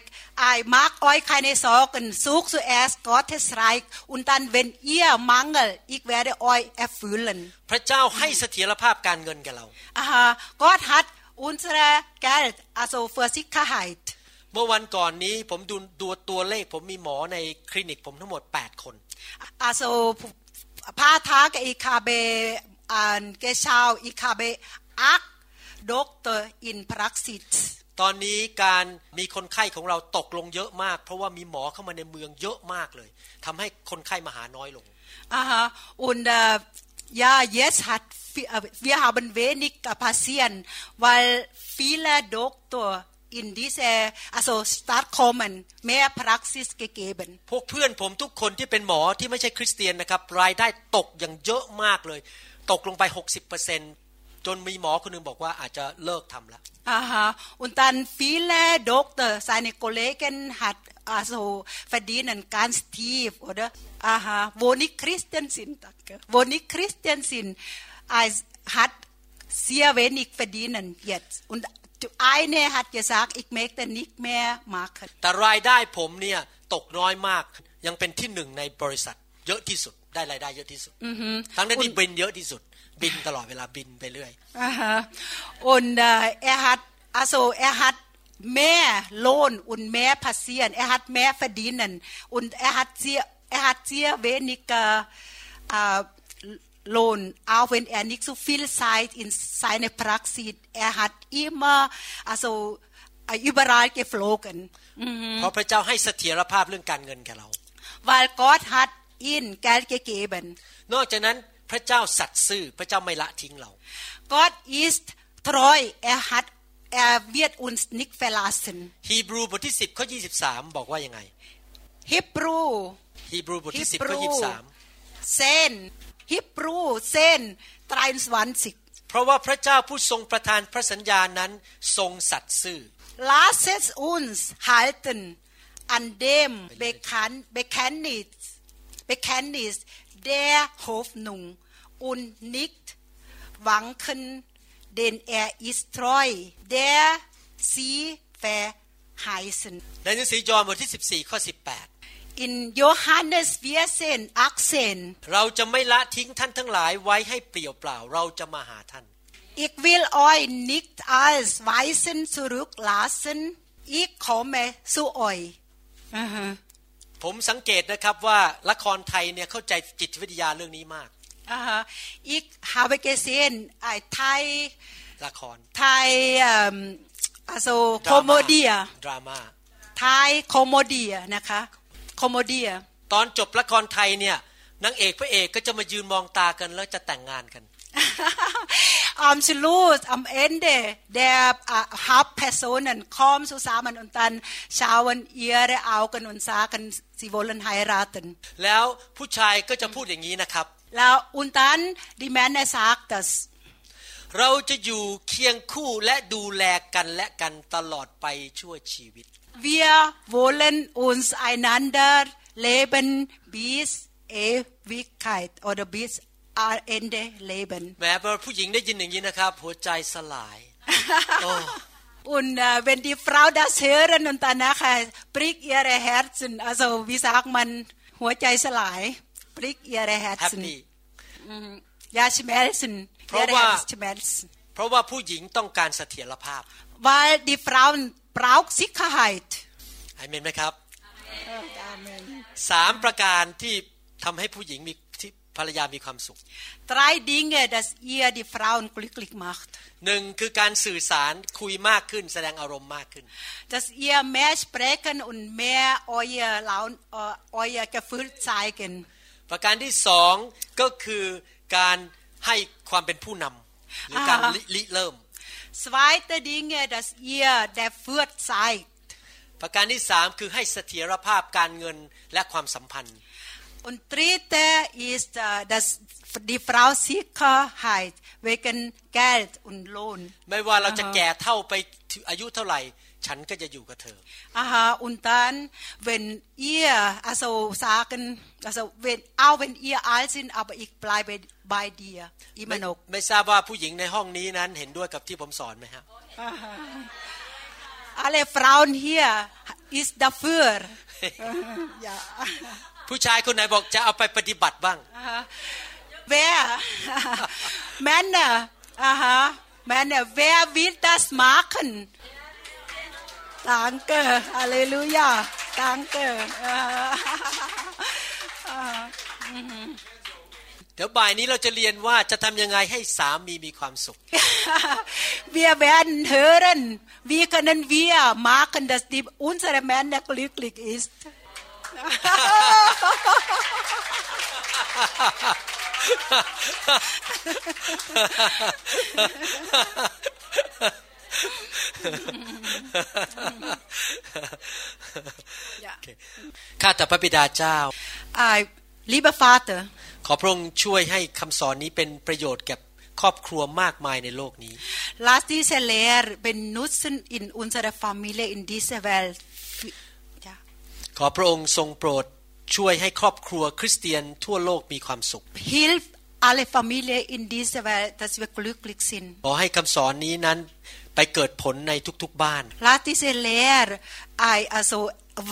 ei mag euch keine Sorgen sucht zuerst Gottes Reich und dann wenn ihr mangel ich werde euch erfüllen พระเจ้าให้เสถียรภาพการเงินแก่เรา Aha g o d hat unsere Geld also für Sicherheit เมื่อวันก่อนนี้ผมดูดูตัวเลขผมมีหมอในคลินิกผมทั้งหมด8คน อาโซพาทากอีคาเบอัน เกชาวอีคาเบอักด็อกเตอร์อินพรักซิตตอนนี้การมีคนไข้ของเราตกลงเยอะมาก เพราะว่ามีหมอเข้ามาในเมืองเยอะมากเลยทำให้คนไข้มาหาน้อยลง อ่าฮะอุนยาเยสฮัต wir บ a b e n น e n i g p a า i e n t e n weil ล i ด็อกเตอร์ in this uh, also start common mehr Praxis gegeben พวกเพื่อนผมทุกคนที่เป็นหมอที่ไม่ใช่คริสเตียนนะครับรายได้ตกอย่างเยอะมากเลย ตกลงไป60%จนมีหมอคนนึงบอกว่าอาจจะเลิกทำแล้ว aha und dann viele Doktor seine Kollegen hat also verdienen ganz tief oder aha wo nicht Christen sind danke wo nicht Christen sind als hat sehr wenig verdienen jetzt und ไอเนฮัดยาซักอีกเมกแต่นิกแม่มาคแต่รายได้ผมเนี่ยตกน้อยมากยังเป็นที่หนึ่งในบริษัท เยอะที่สุดได้รายได้เยอะที่สุดทั้งนั้นที่บินเยอะที่สุดบินตลอดเวลาบินไปเรื่อยอ่าฮะอุนเอฮัตอาโซเอฮัตแม่โลนอุนแม่ัสเซียนเอฮัตแม่ฟดีนันอุนเอฮัตเจียเอฮัตเจียเวนิกาอ่า Lohn, auch wenn er nicht so viel Zeit in seine Praxis, er hat immer, also überall geflogen. Mhm. Weil Gott hat ihn Geld gegeben. n อกจากนั้นพระเจ้าสัตย์ซื่อพระเจ้าไม่ละทิ้งเรา g o t i s treu er hat er wird uns nicht verlassen ฮีบรูบทที่10ข้อ23บอกว่ายังไงฮีบรูฮีบรูบทที่10ข้อ23 10ฮิบรูเส้นตรายสวรรค์สิเพราะว่าพระเจ้าผู้ทรงประทานพระสัญญานั้นทรงสัตย์ซื่อ Lasset uns halten an dem bekannt Bekenntnis Bekenntnis der Hoffnung und nicht wanken denn er ist treu der sie verheißen ในหนังสือยอห์นบทที่ 14ข้อ18 in Johannes 14 18เราจะไม่ละทิ้งท่านทั้งหลายไว้ให้เปลี่ยวเปล่าเราจะมาหาท่าน Ich will euch nicht als Weisen zurücklassen ich komme zu euch ผมสังเกตนะครับว่าละครไทยเนี่ยเข้าใจจิตวิทยาเรื่องนี้มาก Ich habe gesehen t h a ละคร Thai also Komödie ดราม่าไทยคอมเมดี้นะคะ komedia ตอนจบละครไทยเนี่ยนางเอกพระเอกก็จะมายืนมองตากันแล้วจะแต่งงานกัน Am Schluss, am Ende der äh, Hauptpersonen kommen zusammen und dann schauen ihre Augen und sagen, sie wollen heiraten. แล้วผู้ชายก็จะพูดอย่างนี้นะครับแล้ว und dann die Männer sagt das. เราจะอยู่เคียงคู่และดูแลกันและกันตลอดไปชั่วชีวิต wir wollen uns einander leben bis Ewigkeit oder bis Ende leben แม้พอผู้หญิงได้ยินอย่างนี้นะครับหัวใจสลาย Und wenn die Frau das hören und danach bricht ihre Herzen, also wie sagt man, h u a j a i s l a e bricht ihre Herzen. Happy. Ja, schmelzen. Ihre Herzen schmelzen. เพราะว่าผู้หญิงต้องการเสถียรภาพ Weil die Frauen braucht Sicherheit อเมนไหมครับสามประการที่ทำให้ผู้หญิงมีที่ภรรยา มีความสุข drei Dinge dass ihr die Frauen glücklich macht หนึ่งคือการสื่อสารคุยมากขึ้นแสดงอารมณ์มากขึ้น dass ihr mehr sprechen und mehr euer Laun euer Gefühl zeigen ประการที่สองก็คือการให้ความเป็นผู้นำหรือการริเริ่ม Zweite Dinge, dass ihr der Fürth seid. ประการที่สามคือให้เสถียรภาพการเงินและความสัมพันธ์ Und dritte ist dass die Frau Sicherheit wegen Geld und Lohn. ไม่ว่าเราจะแก่เท่าไปอายุเท่าไหร่ฉันก็จะอยู่กับเธออาฮอุนตันเวนเอียอาโซซากันอาโซเวนเอาเวนเอียอาซินเอาไปอีกปลายเบายเดียอิมานกไม่ทราบว่าผู้หญิงในห้องนี้นั้นเห็นด้วยกับที่ผมสอนไหมครับอะไรฟราวน์เฮียอิสดาฟูร์ผู้ชายคนไหนบอกจะเอาไปปฏิบัติบ้างเวแมนเนอร์อ่าฮะแมนเนอร์เวอร์วิลดัสมาร์คน Danke, Halleluja, danke. เดี๋ยวบ่ายนี้เราจะเรียนว่าจะทำยังไงให้สามีมีความสุข Wir werden hören, wie können wir machen, dass die, unsere Männer glücklich ist. ข้าแต่พระบิดาเจ้า I lieber Vater ขอพระองค์ช่วยให้คำสอนนี้เป็นประโยชน์แก่ครอบครัวมากมายในโลกนี้ Lass diese Lehre benutzen in unserer Familie in dieser Welt ขอพระองค์ทรงโปรดช่วยให้ครอบครัวคริสเตียน ทั่วโลกมีความสุข Hilf alle Familie in dieser Welt dass wir glücklich sind ขอให้คำสอนนี้นั้นไปเกิดผลในทุกๆบ้าน Lati se leer ai also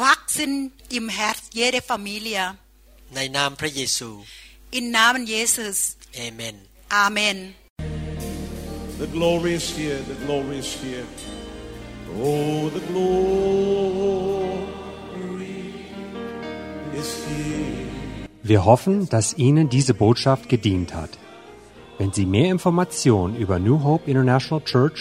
wachsen im Herz jede Familie ในนามพระเยซู In Namen Jesus Amen Amen The glory is here the glory is here Oh the glory is here Wir hoffen, dass Ihnen diese Botschaft gedient hat. Wenn Sie mehr Informationen über New Hope International Church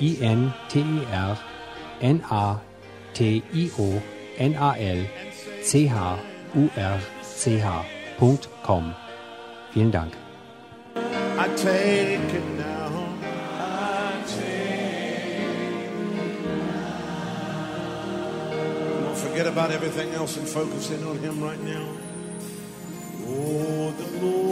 I N T E R N A T I O N A L C H U R C .com. Vielen Dank. I take it down. not forget about everything else and focus in on Him right now. Oh, the Lord.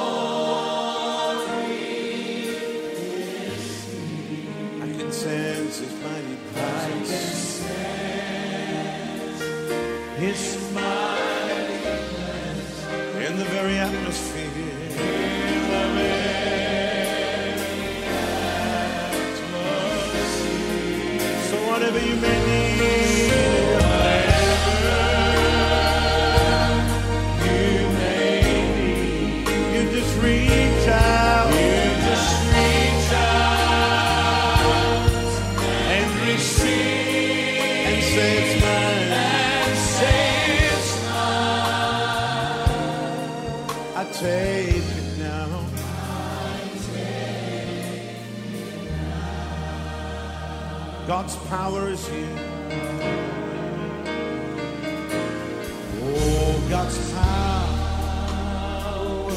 Is here. Oh, God's power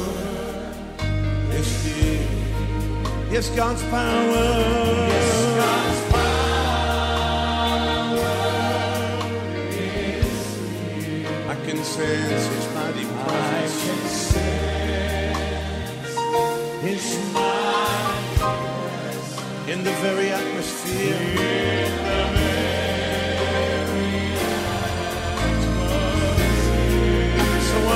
is here. Yes, God's power. Yes, God's power is here. I can sense His mighty I can sense His mighty in the very